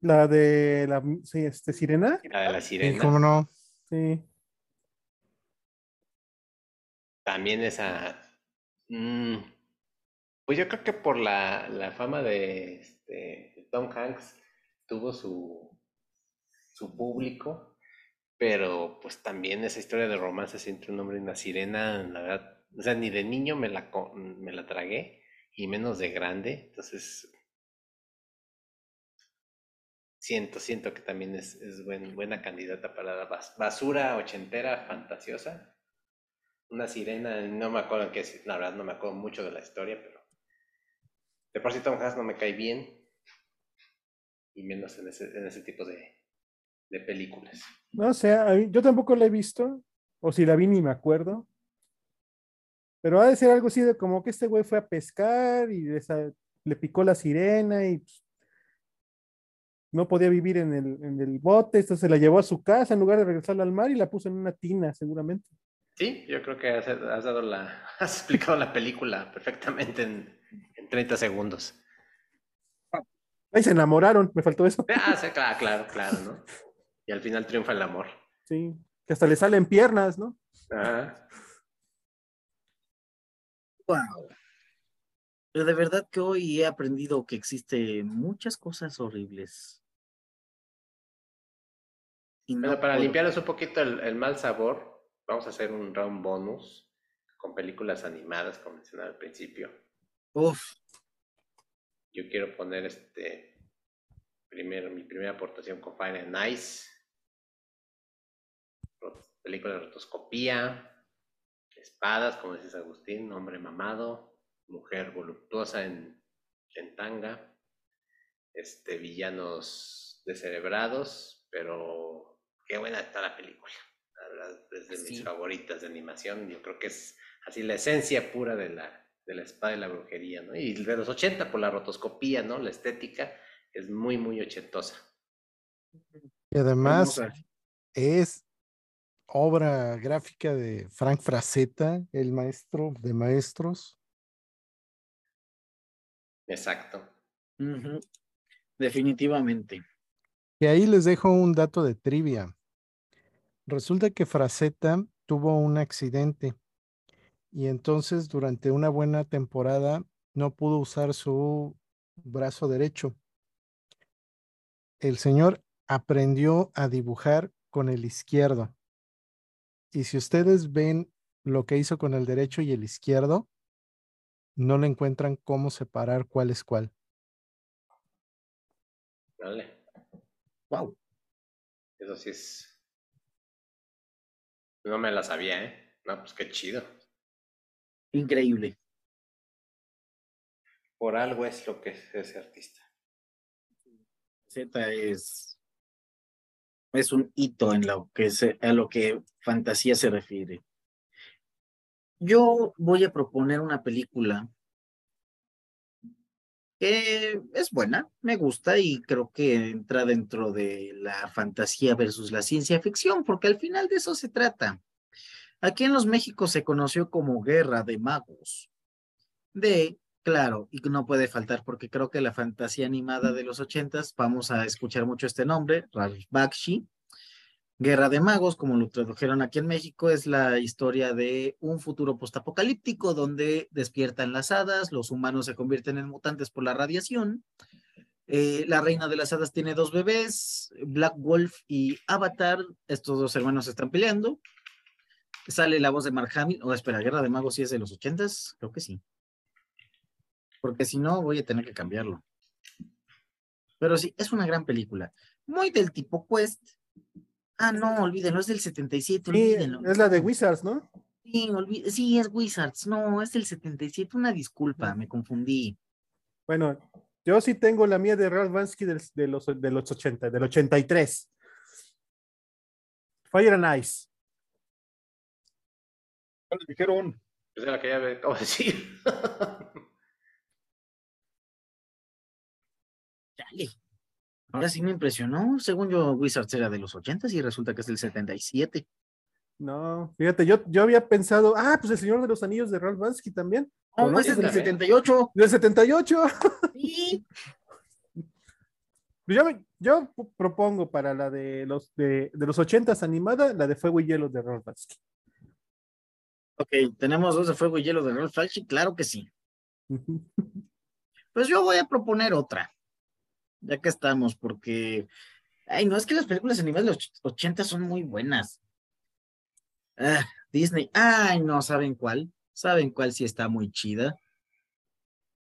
La de la sí, este, sirena. La de la sirena. ¿Cómo no? Sí. También esa... Mm, pues yo creo que por la, la fama de este, Tom Hanks tuvo su, su público, pero pues también esa historia de romance entre un hombre y una sirena, la verdad, o sea, ni de niño me la, me la tragué, y menos de grande, entonces siento, siento que también es, es buena candidata para la basura ochentera fantasiosa una sirena, no me acuerdo qué es, la verdad no me acuerdo mucho de la historia, pero de por sí Tom Hanks no me cae bien, y menos en ese, en ese tipo de, de películas. No sé, yo tampoco la he visto, o si la vi ni me acuerdo, pero ha de ser algo así de como que este güey fue a pescar y le picó la sirena y pues, no podía vivir en el, en el bote, entonces se la llevó a su casa en lugar de regresarla al mar y la puso en una tina, seguramente. Sí, yo creo que has, dado la, has explicado la película perfectamente en, en 30 segundos. Ahí se enamoraron, me faltó eso. Ah, sí, claro, claro, claro, ¿no? Y al final triunfa el amor. Sí, que hasta le salen piernas, ¿no? Ajá. Wow. Pero de verdad que hoy he aprendido que existen muchas cosas horribles. Y no para limpiarles un poquito el mal sabor, Vamos a hacer un round bonus con películas animadas, como mencionaba al principio. Uf. Yo quiero poner este primero mi primera aportación con Fire and Nice. Película de rotoscopía, espadas, como dices Agustín, hombre mamado, mujer voluptuosa en, en tanga, este, villanos descerebrados, pero qué buena está la película es de mis favoritas de animación. Yo creo que es así la esencia pura de la, de la espada y la brujería, ¿no? Y de los 80 por la rotoscopía, ¿no? La estética es muy, muy ochentosa. Y además, es obra gráfica de Frank Frazetta, el maestro de maestros. Exacto. Definitivamente. Y ahí les dejo un dato de trivia. Resulta que Frazetta tuvo un accidente y entonces durante una buena temporada no pudo usar su brazo derecho. El señor aprendió a dibujar con el izquierdo. Y si ustedes ven lo que hizo con el derecho y el izquierdo, no le encuentran cómo separar cuál es cuál. Vale. Wow. Eso sí es. No me la sabía, ¿eh? No, pues qué chido. Increíble. Por algo es lo que es ese artista. Z es es un hito en lo que se, a lo que fantasía se refiere. Yo voy a proponer una película que es buena, me gusta y creo que entra dentro de la fantasía versus la ciencia ficción, porque al final de eso se trata. Aquí en los México se conoció como Guerra de Magos, de Claro, y no puede faltar porque creo que la fantasía animada de los ochentas, vamos a escuchar mucho este nombre, Ralph Bakshi. Guerra de Magos, como lo tradujeron aquí en México, es la historia de un futuro postapocalíptico donde despiertan las hadas, los humanos se convierten en mutantes por la radiación. Eh, la reina de las hadas tiene dos bebés, Black Wolf y Avatar. Estos dos hermanos están peleando. Sale la voz de Mark Hamill. Oh, espera, Guerra de Magos sí es de los ochentas, creo que sí porque si no voy a tener que cambiarlo. Pero sí, es una gran película. Muy del tipo Quest. Ah, no, olvídenlo, es del 77, sí, Es la de Wizards, ¿no? Sí, sí, es Wizards. No, es del 77. Una disculpa, me confundí. Bueno, yo sí tengo la mía de Ralph Vansky de, los, de los 80, del 83. Fire and Ice. ¿Cuál dijeron? Pues era que ya me acabo de decir. Ahora sí me impresionó. Según yo, Wizards era de los 80 y resulta que es del 77. No, fíjate, yo, yo había pensado, ah, pues el Señor de los Anillos de Ralph Bansky también. No, no, es del 78. Del 78. Sí. Pues yo, yo propongo para la de los de, de los 80 animada, la de Fuego y Hielo de Ralph Bansky. Ok, tenemos dos de Fuego y Hielo de Ralph Bansky, claro que sí. pues yo voy a proponer otra ya que estamos, porque, ay, no, es que las películas animadas de los 80 son muy buenas. Ah, Disney, ay, no, ¿saben cuál? ¿Saben cuál sí está muy chida?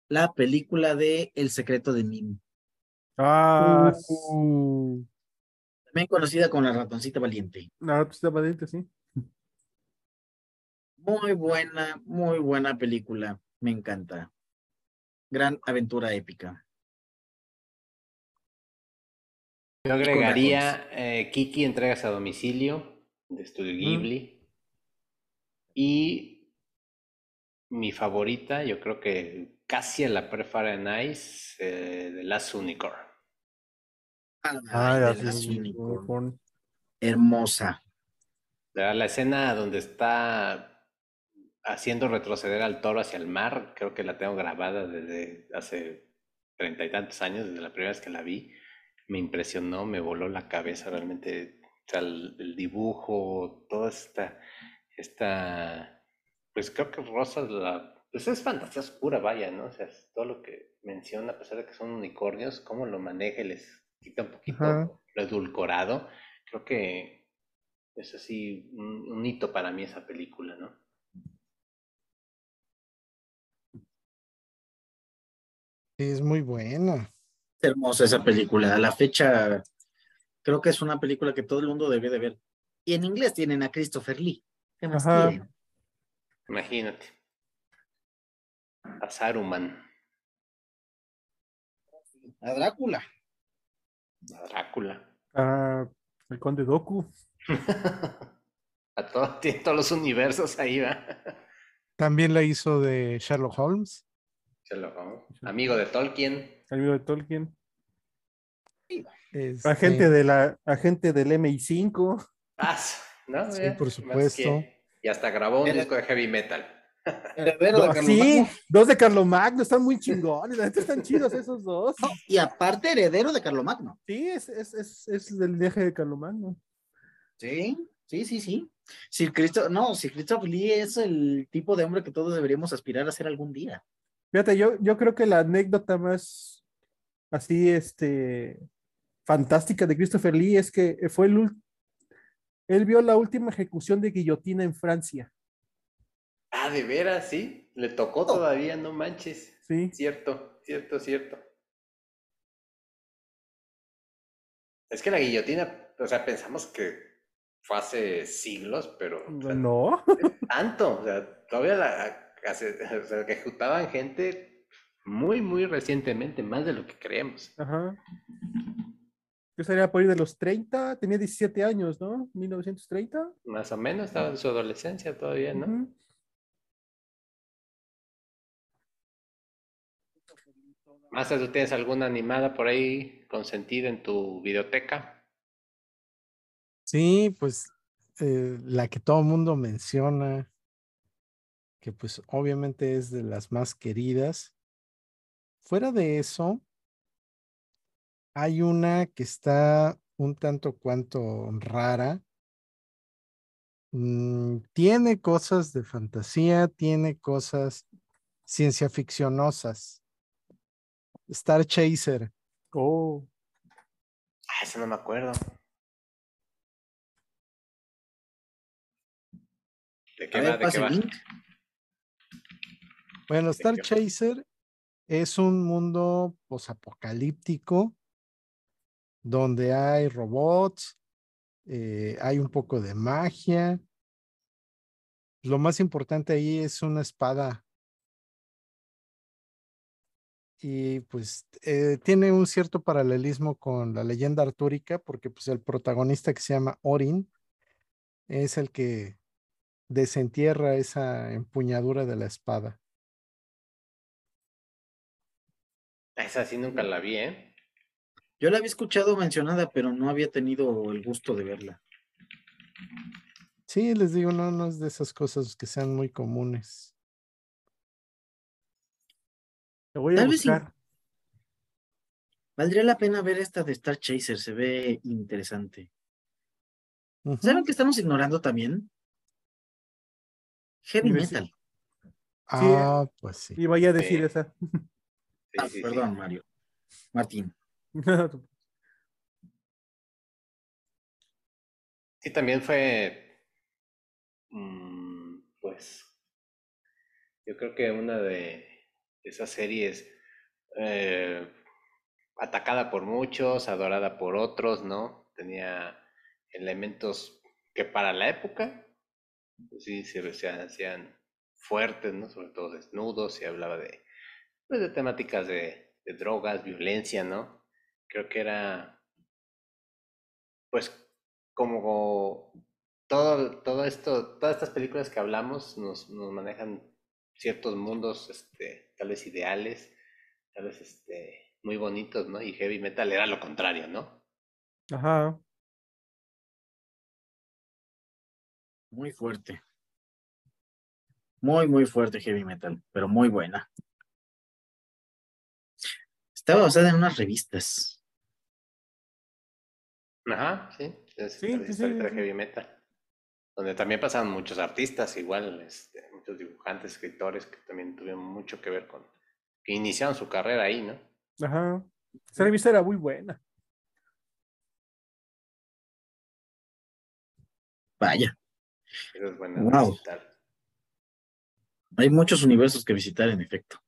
La película de El secreto de Mim. Ah, uh. también conocida como La ratoncita valiente. La ratoncita valiente, sí. Muy buena, muy buena película. Me encanta. Gran aventura épica. Yo agregaría eh, Kiki entregas a domicilio de Studio Ghibli. Y mi favorita, yo creo que casi a la Prefara Nice, eh, The Last Unicorn. Ah, The Last Unicorn. Hermosa. La, escena donde está haciendo retroceder al toro hacia el mar, creo que la tengo grabada desde hace treinta y tantos años, desde la primera vez que la vi me impresionó, me voló la cabeza realmente. el, dibujo, toda esta, esta, pues creo que Rosa, la, pues es fantasía oscura, vaya, ¿no? O sea, todo lo que menciona, a pesar de que son unicornios, cómo lo maneja y les quita un poquito lo edulcorado. Creo que es así un hito para mí esa película, ¿no? Es muy buena hermosa esa película. A la fecha, creo que es una película que todo el mundo debe de ver. Y en inglés tienen a Christopher Lee. ¿Qué más quieren? Imagínate. A Saruman. A Drácula. A Drácula. A el Conde Doku. a tiene todos los universos ahí, va. También la hizo de Sherlock Holmes. Sherlock Holmes. Amigo de Tolkien amigo de Tolkien. Agente, de la, agente del MI5. Ah, ¿no? Sí, por supuesto. Y hasta grabó un disco de heavy metal. Heredero de sí, dos de Carlomagno, están muy chingones, están chidos esos dos. y aparte, heredero de Carlomagno. Sí, es, es, es, es del viaje de Carlomagno. Sí, sí, sí, sí. Si Cristo, no, si Christopher Lee es el tipo de hombre que todos deberíamos aspirar a ser algún día. Fíjate, yo, yo creo que la anécdota más así, este, fantástica de Christopher Lee es que fue el él vio la última ejecución de guillotina en Francia. Ah, de veras, sí. Le tocó todavía, no manches. Sí. Cierto, cierto, cierto. Es que la guillotina, o sea, pensamos que fue hace siglos, pero. no. tanto, o sea, todavía la, o sea, que ejecutaban gente muy, muy recientemente, más de lo que creemos. Ajá. Yo estaría por ir de los 30, tenía 17 años, ¿no? 1930. Más o menos, estaba en su adolescencia todavía, ¿no? Más ¿tú tienes alguna animada por ahí consentida en tu biblioteca? Sí, pues eh, la que todo el mundo menciona, que pues obviamente es de las más queridas. Fuera de eso, hay una que está un tanto cuanto rara. Mm, tiene cosas de fantasía, tiene cosas ciencia ficcionosas. Star Chaser. Oh. Ah, eso no me acuerdo. ¿De qué va? ¿De qué va? Bueno, Star Chaser es un mundo posapocalíptico donde hay robots, eh, hay un poco de magia. Lo más importante ahí es una espada y pues eh, tiene un cierto paralelismo con la leyenda artúrica porque pues el protagonista que se llama Orin es el que desentierra esa empuñadura de la espada. Esa sí nunca la vi, ¿eh? Yo la había escuchado mencionada, pero no había tenido el gusto de verla. Sí, les digo, no, no es de esas cosas que sean muy comunes voy a Tal buscar. Vez Valdría la pena ver esta de Star Chaser, se ve interesante. ¿Saben que estamos ignorando también? Heavy metal. Ah, pues sí. Y vaya a decir esa. Ah, perdón, Mario. Martín. sí, también fue, mm, pues, yo creo que una de esa serie es eh, atacada por muchos, adorada por otros, ¿no? Tenía elementos que para la época, pues sí, se hacían fuertes, ¿no? Sobre todo desnudos, y hablaba de, pues, de temáticas de, drogas, violencia, ¿no? Creo que era, pues, como todo, todo esto, todas estas películas que hablamos nos, nos manejan ciertos mundos, este, tal vez ideales, tal vez este, muy bonitos, ¿no? Y heavy metal era lo contrario, ¿no? Ajá. Muy fuerte. Muy, muy fuerte heavy metal, pero muy buena. Estaba basada en unas revistas. Ajá, sí. Es sí, sí, sí, heavy metal. Donde también pasaban muchos artistas, igual, este, dibujantes, escritores que también tuvieron mucho que ver con, que iniciaron su carrera ahí, ¿no? Ajá. Esa revista era muy buena. Vaya. es wow. Hay muchos universos que visitar, en efecto.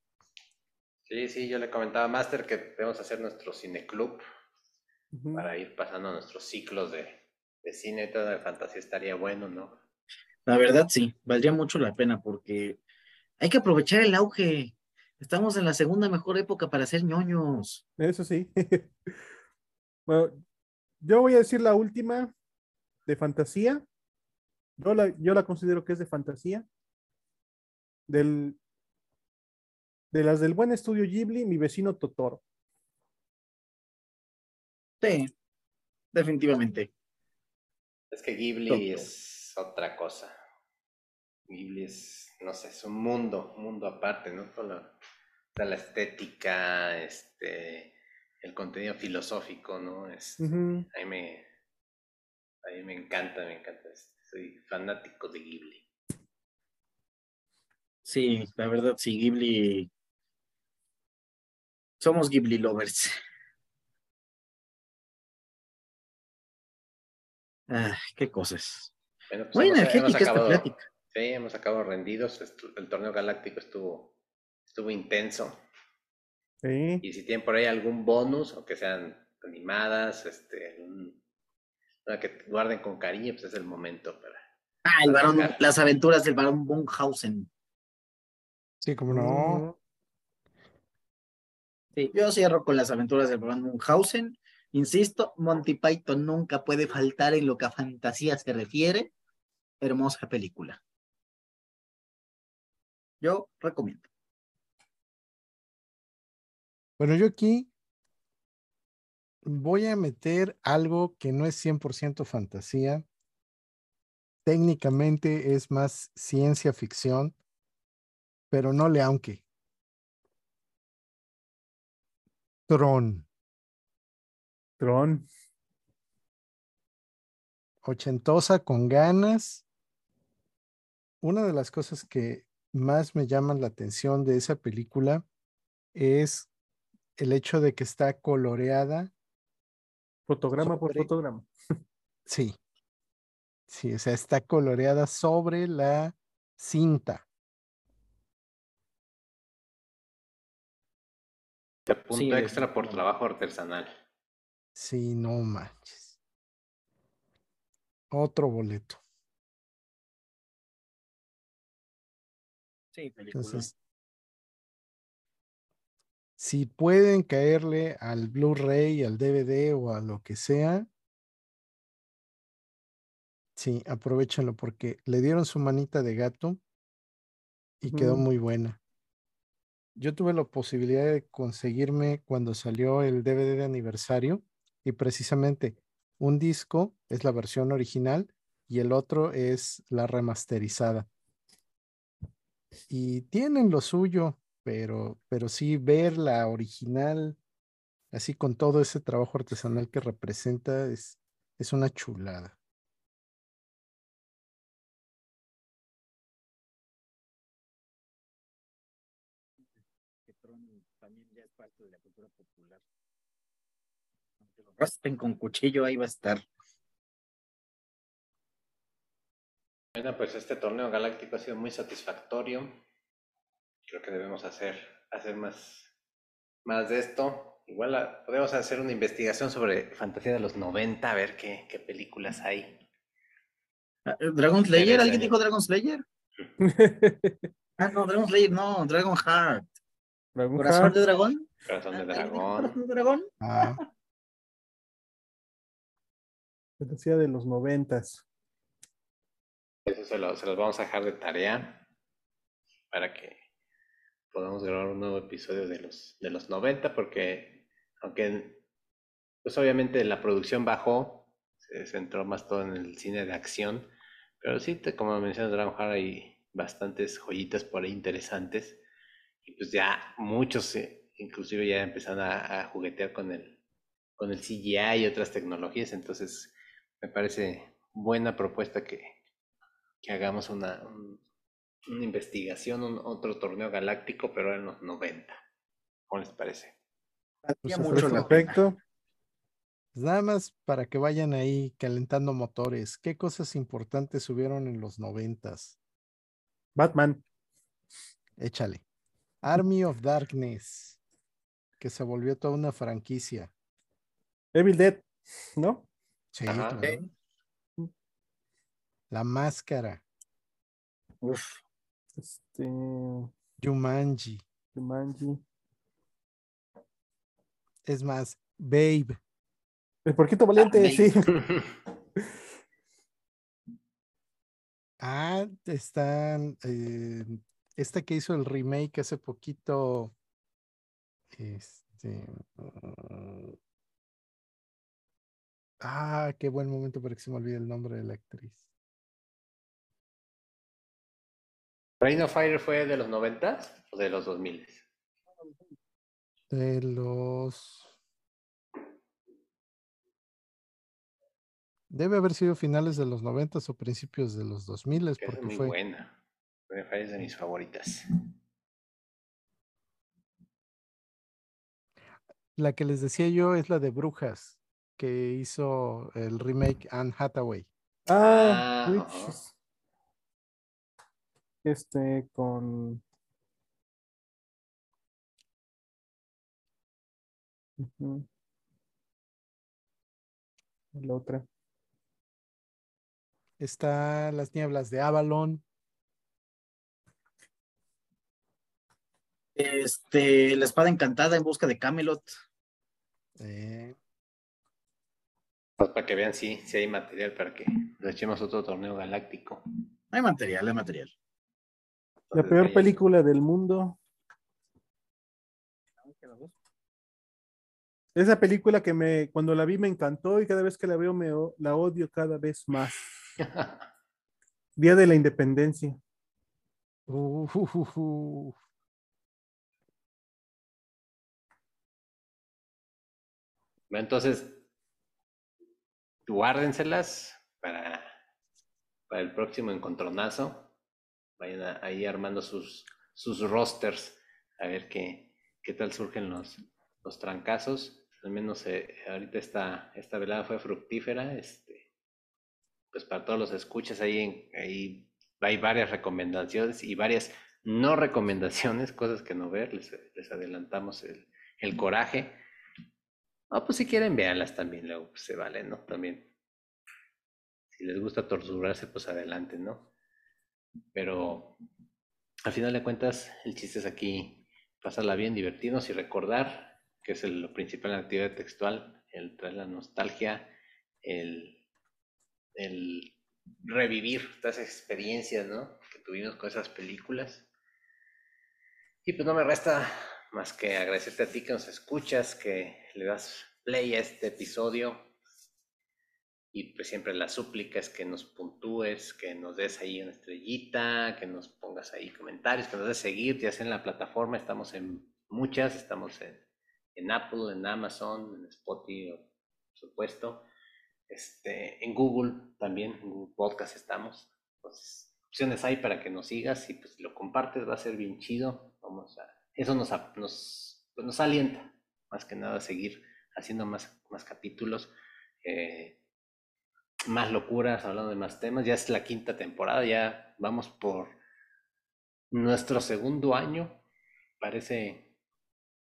Sí, sí, yo le comentaba a Master que debemos hacer nuestro cineclub para ir pasando nuestros ciclos de, de cine, toda la fantasía estaría bueno, ¿no? La verdad sí, valdría mucho la pena porque hay que aprovechar el auge. Estamos en la segunda mejor época para ser ñoños. Eso sí. bueno, yo voy a decir la última de fantasía. Yo la, yo la considero que es de fantasía. Del, de las del buen estudio Ghibli, mi vecino Totoro. Sí, definitivamente. Es que Ghibli es otra cosa. Ghibli es, no sé, es un mundo, un mundo aparte, ¿no? Toda la, estética, este, el contenido filosófico, ¿no? Es, a, mí me, a mí me encanta, me encanta. Soy fanático de Ghibli. Sí, la verdad, sí, Ghibli. Somos Ghibli lovers. Ah, qué cosas. Bueno, pues Muy energética esta plática. Sí, hemos acabado rendidos. El torneo galáctico estuvo, estuvo intenso. Sí. Y si tienen por ahí algún bonus, o que sean animadas, este, que guarden con cariño, pues es el momento para. Ah, el varón, las aventuras del varón Bunhausen. Sí, como no. Sí, yo cierro con las aventuras del varón Munchausen. Insisto, Monty Python nunca puede faltar en lo que a fantasía se refiere. Hermosa película. Yo recomiendo. Bueno, yo aquí voy a meter algo que no es 100% fantasía. Técnicamente es más ciencia ficción, pero no le aunque. Tron. Tron. Ochentosa con ganas. Una de las cosas que más me llaman la atención de esa película es el hecho de que está coloreada. Fotograma por fotograma. Sí. Sí, o sea, está coloreada sobre la cinta. Punto extra por trabajo artesanal. Sí, no manches. Otro boleto. Sí, Entonces, si pueden caerle al Blu-ray, al DVD o a lo que sea, sí, aprovechenlo porque le dieron su manita de gato y quedó muy buena. Yo tuve la posibilidad de conseguirme cuando salió el DVD de aniversario y precisamente un disco es la versión original y el otro es la remasterizada. Y tienen lo suyo, pero, pero sí ver la original, así con todo ese trabajo artesanal que representa, es, es una chulada. también ya es parte de la cultura popular raspen con cuchillo, ahí va a estar. Bueno, pues este torneo galáctico ha sido muy satisfactorio. Creo que debemos hacer, hacer más, más de esto. Igual podemos hacer una investigación sobre fantasía de los 90, a ver qué, qué películas hay. Ah, eh, ¿Dragon Slayer? ¿Alguien dijo Dragon Slayer? ah, no, Dragon Slayer, no, Dragon Heart. ¿Corazón de dragón? Corazón de dragón. ¿Corazón de dragón? Ah. Fantasía de los noventas. Eso se, los vamos a dejar de tarea para que podamos grabar un nuevo episodio de los, de los 90, porque aunque pues obviamente la producción bajó, se centró más todo en el cine de acción, pero sí, como mencionas, Heart hay bastantes joyitas por ahí interesantes, y pues ya muchos eh, inclusive ya empezaron a, a juguetear con el, con el CGI y otras tecnologías, entonces me parece buena propuesta que, que hagamos una, una investigación, un, otro torneo galáctico, pero en los 90. ¿Cómo les parece? Pues mucho perfecto. Pues nada más para que vayan ahí calentando motores. ¿Qué cosas importantes hubieron en los noventas? Batman. Échale. Army of Darkness, que se volvió toda una franquicia. Evil Dead, ¿no? Sí, La máscara. Uf. Este. Jumanji. Jumanji. Es más, Babe. El porquito valiente, sí. ah, están. Eh, esta que hizo el remake hace poquito. Este. Ah, qué buen momento para que se me olvide el nombre de la actriz. ¿Reign of Fire fue de los 90 o de los 2000? De los. Debe haber sido finales de los 90 o principios de los 2000 porque es muy fue. buena. Es de mis favoritas. La que les decía yo es la de Brujas, que hizo el remake Anne Hathaway. Ah, ah Este con. La otra. Está Las Nieblas de Avalon. Este, La Espada Encantada en busca de Camelot. Eh. Pues para que vean si, si hay material para que le echemos otro torneo galáctico. Hay material, hay material. La peor película del mundo. Esa película que me, cuando la vi me encantó y cada vez que la veo me la odio cada vez más. Día de la Independencia. Entonces, guárdenselas para, para el próximo encontronazo. Vayan ahí armando sus, sus rosters a ver qué, qué tal surgen los, los trancazos. Al menos eh, ahorita esta, esta velada fue fructífera. Este, pues para todos los escuchas ahí, ahí hay varias recomendaciones y varias no recomendaciones, cosas que no ver. Les, les adelantamos el, el coraje. Ah, pues si quieren, véanlas también, luego pues, se vale, ¿no? También. Si les gusta torturarse, pues adelante, ¿no? Pero al final de cuentas, el chiste es aquí pasarla bien, divertirnos y recordar que es lo principal en la actividad textual, el traer la nostalgia, el, el revivir estas experiencias, ¿no? Que tuvimos con esas películas. Y pues no me resta más que agradecerte a ti que nos escuchas, que le das play a este episodio. Y pues siempre la súplica es que nos puntúes, que nos des ahí una estrellita, que nos pongas ahí comentarios, que nos des seguir, ya sea en la plataforma, estamos en muchas, estamos en, en Apple, en Amazon, en Spotify, por supuesto. Este, en Google también, en Google Podcast estamos. Entonces, opciones hay para que nos sigas y pues lo compartes va a ser bien chido. Vamos a, eso nos, nos, pues, nos alienta más que nada a seguir haciendo más, más capítulos, eh, más locuras, hablando de más temas. Ya es la quinta temporada, ya vamos por nuestro segundo año. Parece,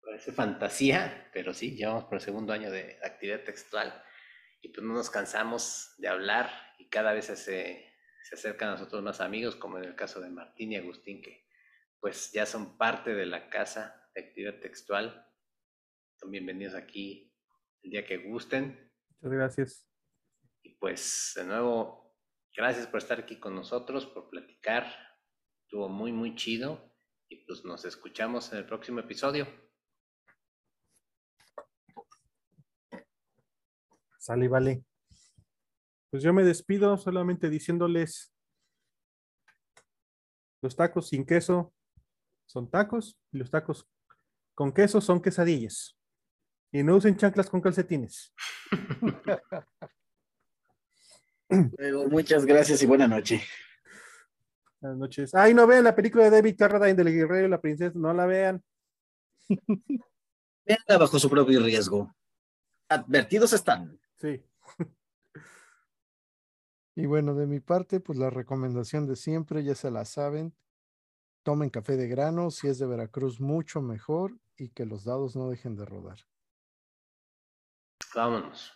parece fantasía, pero sí, ya vamos por el segundo año de actividad textual y pues no nos cansamos de hablar y cada vez se, se acercan a nosotros más amigos, como en el caso de Martín y Agustín, que pues ya son parte de la casa de actividad textual. Son bienvenidos aquí el día que gusten. Muchas gracias. Y pues de nuevo, gracias por estar aquí con nosotros, por platicar. Estuvo muy, muy chido. Y pues nos escuchamos en el próximo episodio. Sale, vale. Pues yo me despido solamente diciéndoles los tacos sin queso son tacos y los tacos con queso son quesadillas. Y no usen chanclas con calcetines. muchas gracias y buena noche. Buenas noches. Ay, no vean la película de David Carradine del Guerrero y la Princesa, no la vean. Veanla bajo su propio riesgo. Advertidos están. Sí. Y bueno, de mi parte, pues la recomendación de siempre, ya se la saben, Tomen café de grano, si es de Veracruz, mucho mejor y que los dados no dejen de rodar. Vámonos.